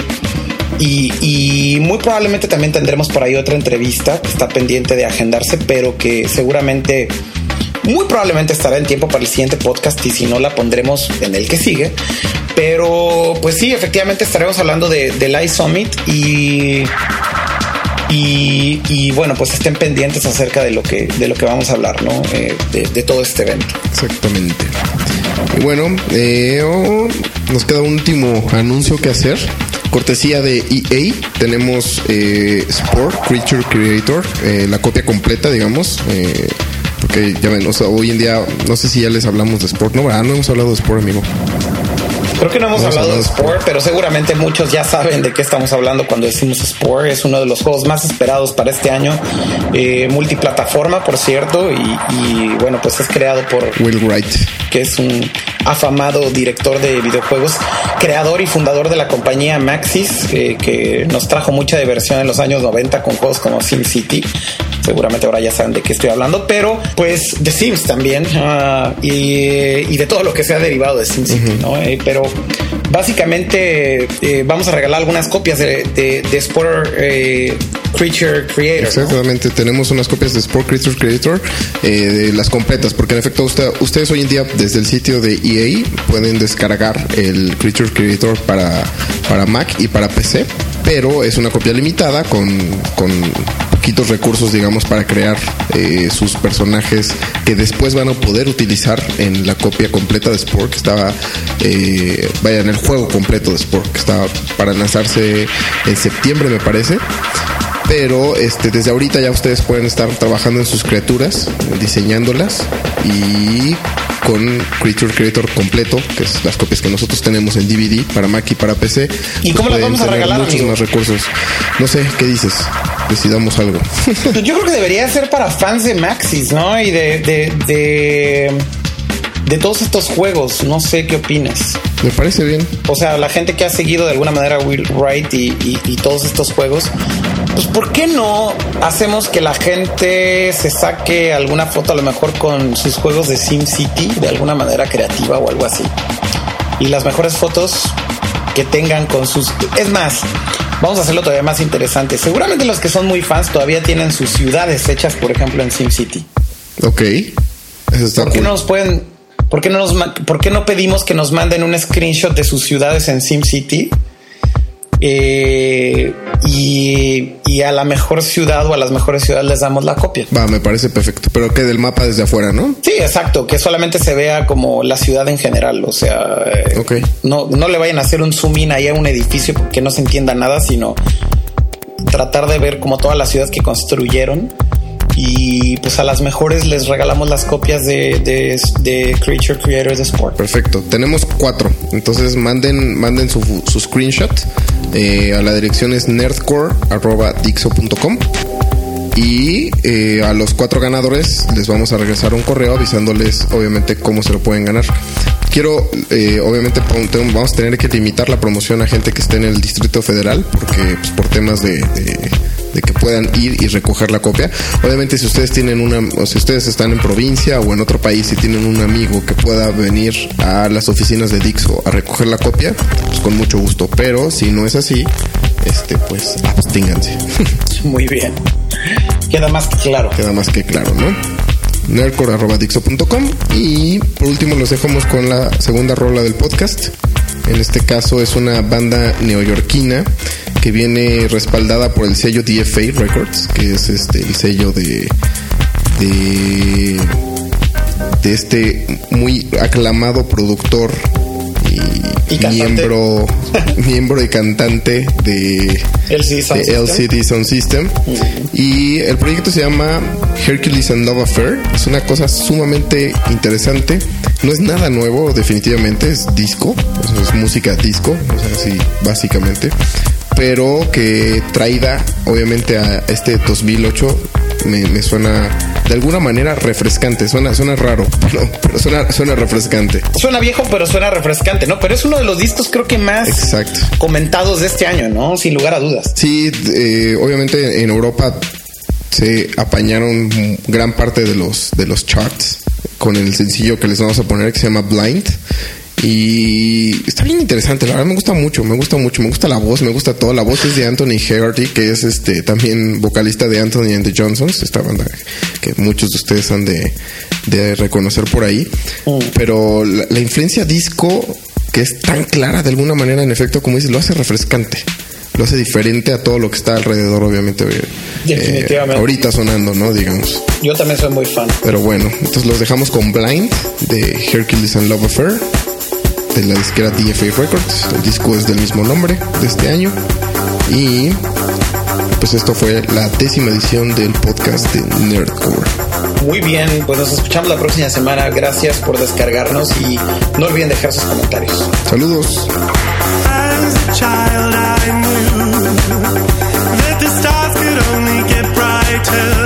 y, muy probablemente también tendremos por ahí otra entrevista que está pendiente de agendarse, pero que seguramente, muy probablemente estará en tiempo para el siguiente podcast y si no la pondremos en el que sigue. Pero pues sí, efectivamente estaremos hablando de, del iSummit y, y, y bueno, pues estén pendientes acerca de lo que, de lo que vamos a hablar, ¿no? Eh, de, de todo este evento. Exactamente. Y bueno, eh, oh, nos queda un último anuncio que hacer. Cortesía de EA, tenemos eh, Sport Creature Creator, eh, la copia completa, digamos. eh, porque ya ven, o sea, hoy en día, no sé si ya les hablamos de Sport, no, ¿verdad? No hemos hablado de Sport, amigo. Creo que no hemos hablado de Spore, pero seguramente muchos ya saben de qué estamos hablando cuando decimos Spore. Es uno de los juegos más esperados para este año. Eh, multiplataforma, por cierto. Y, y, bueno, pues es creado por Will Wright. que es un afamado director de videojuegos, creador y fundador de la compañía Maxis, eh, que nos trajo mucha diversión en los años 90 con juegos como SimCity. Seguramente ahora ya saben de qué estoy hablando, pero pues de Sims también ah, y, y de todo lo que sea derivado de SimCity, ¿no? Eh, pero básicamente eh, vamos a regalar algunas copias de, Sport eh, Creature Creator. Exactamente, tenemos unas copias de Sport Creature Creator, eh, las completas, porque en efecto usted- ustedes hoy en día desde el sitio de EA pueden descargar el Creature Creator para, para Mac y para PC, pero es una copia limitada con, con poquitos recursos, digamos, para crear eh, sus personajes que después van a poder utilizar en la copia completa de Sport, que estaba, eh, vaya, en el juego completo de Sport, que estaba para lanzarse en septiembre, me parece pero este desde ahorita ya ustedes pueden estar trabajando en sus criaturas, diseñándolas y con Creature Creator completo, que es las copias que nosotros tenemos en DVD para Mac y para PC. ¿Y cómo las vamos a regalar, Muchos amigo? más recursos. No sé, ¿qué dices? Decidamos algo. Pues Yo creo que debería ser para fans de Maxis, ¿no? Y de, de, de, de todos estos juegos. No sé qué opinas. Me parece bien. O sea, la gente que ha seguido de alguna manera Will Wright y, y- y todos estos juegos, pues ¿por qué no hacemos que la gente se saque alguna foto a lo mejor con sus juegos de SimCity de alguna manera creativa o algo así? Y las mejores fotos que tengan con sus... Es más, vamos a hacerlo todavía más interesante. Seguramente los que son muy fans todavía tienen sus ciudades hechas, por ejemplo, en SimCity. Ok. Eso está ¿Por qué cool. no nos pueden ¿Por qué no, nos, ¿por qué no pedimos que nos manden un screenshot de sus ciudades en SimCity? Eh, y, y, a la mejor ciudad o a las mejores ciudades les damos la copia. Va, me parece perfecto. Pero que del mapa desde afuera, ¿no? Sí, exacto. Que solamente se vea como la ciudad en general. O sea, eh, Ok. no, no le vayan a hacer un zoom in ahí a un edificio que no se entienda nada, sino tratar de ver como toda la ciudad que construyeron. Y pues a las mejores les regalamos las copias de, de, Creature Creators Sport. Perfecto. Tenemos cuatro. Entonces manden, manden su, screenshot. Eh, a la dirección es nerdcore.dixo.com. Y eh, a los cuatro ganadores les vamos a regresar un correo avisándoles obviamente cómo se lo pueden ganar. Quiero, eh, obviamente, vamos a tener que limitar la promoción a gente que esté en el Distrito Federal porque pues, por temas de- de que puedan ir y recoger la copia. Obviamente, si ustedes tienen una, o si ustedes están en provincia o en otro país y tienen un amigo que pueda venir a las oficinas de Dixo a recoger la copia, pues con mucho gusto. Pero si no es así, este, pues abstínganse. Muy bien. Queda más que claro. Queda más que claro, ¿no? nerdcore.dixo.com y por último los dejamos con la segunda rola del podcast. En este caso es una banda neoyorquina que viene respaldada por el sello DFA Records, que es este el sello de de de este muy aclamado productor y, miembro miembro y cantante de LCD Sound de System. LCD Sound System. Y el proyecto se llama Hercules and Love Affair. Es una cosa sumamente interesante. No es nada nuevo, definitivamente. Es disco. es música disco. O sea, sí, básicamente. Pero que traída, obviamente, a este 2008, me, me suena de alguna manera refrescante. Suena, suena raro, pero, pero suena, suena refrescante. Suena viejo, pero suena refrescante, ¿no? Pero es uno de los discos creo que más Exacto. comentados de este año, ¿no? Sin lugar a dudas. Sí, eh, obviamente en Europa se apañaron gran parte de los de los charts con el sencillo que les vamos a poner que se llama Blind. Y está bien interesante, la verdad me gusta mucho, me gusta mucho, me gusta la voz, me gusta todo, la voz es de Anthony Hegarty que es este también vocalista de Anthony and the Johnsons, esta banda que muchos de ustedes han de, de reconocer por ahí, pero la, la influencia disco que es tan clara de alguna manera en efecto como dices, lo hace refrescante lo hace diferente a todo lo que está alrededor, obviamente. eh, Definitivamente. ahorita sonando, ¿no? Digamos. Yo también soy muy fan. Pero bueno, entonces los dejamos con Blind de Hercules and Love Affair de la disquera DFA Records. El disco es del mismo nombre de este año. Y pues esto fue la décima edición del podcast de Nerdcore. Muy bien, pues nos escuchamos la próxima semana. Gracias por descargarnos y no olviden dejar sus comentarios. Saludos. tell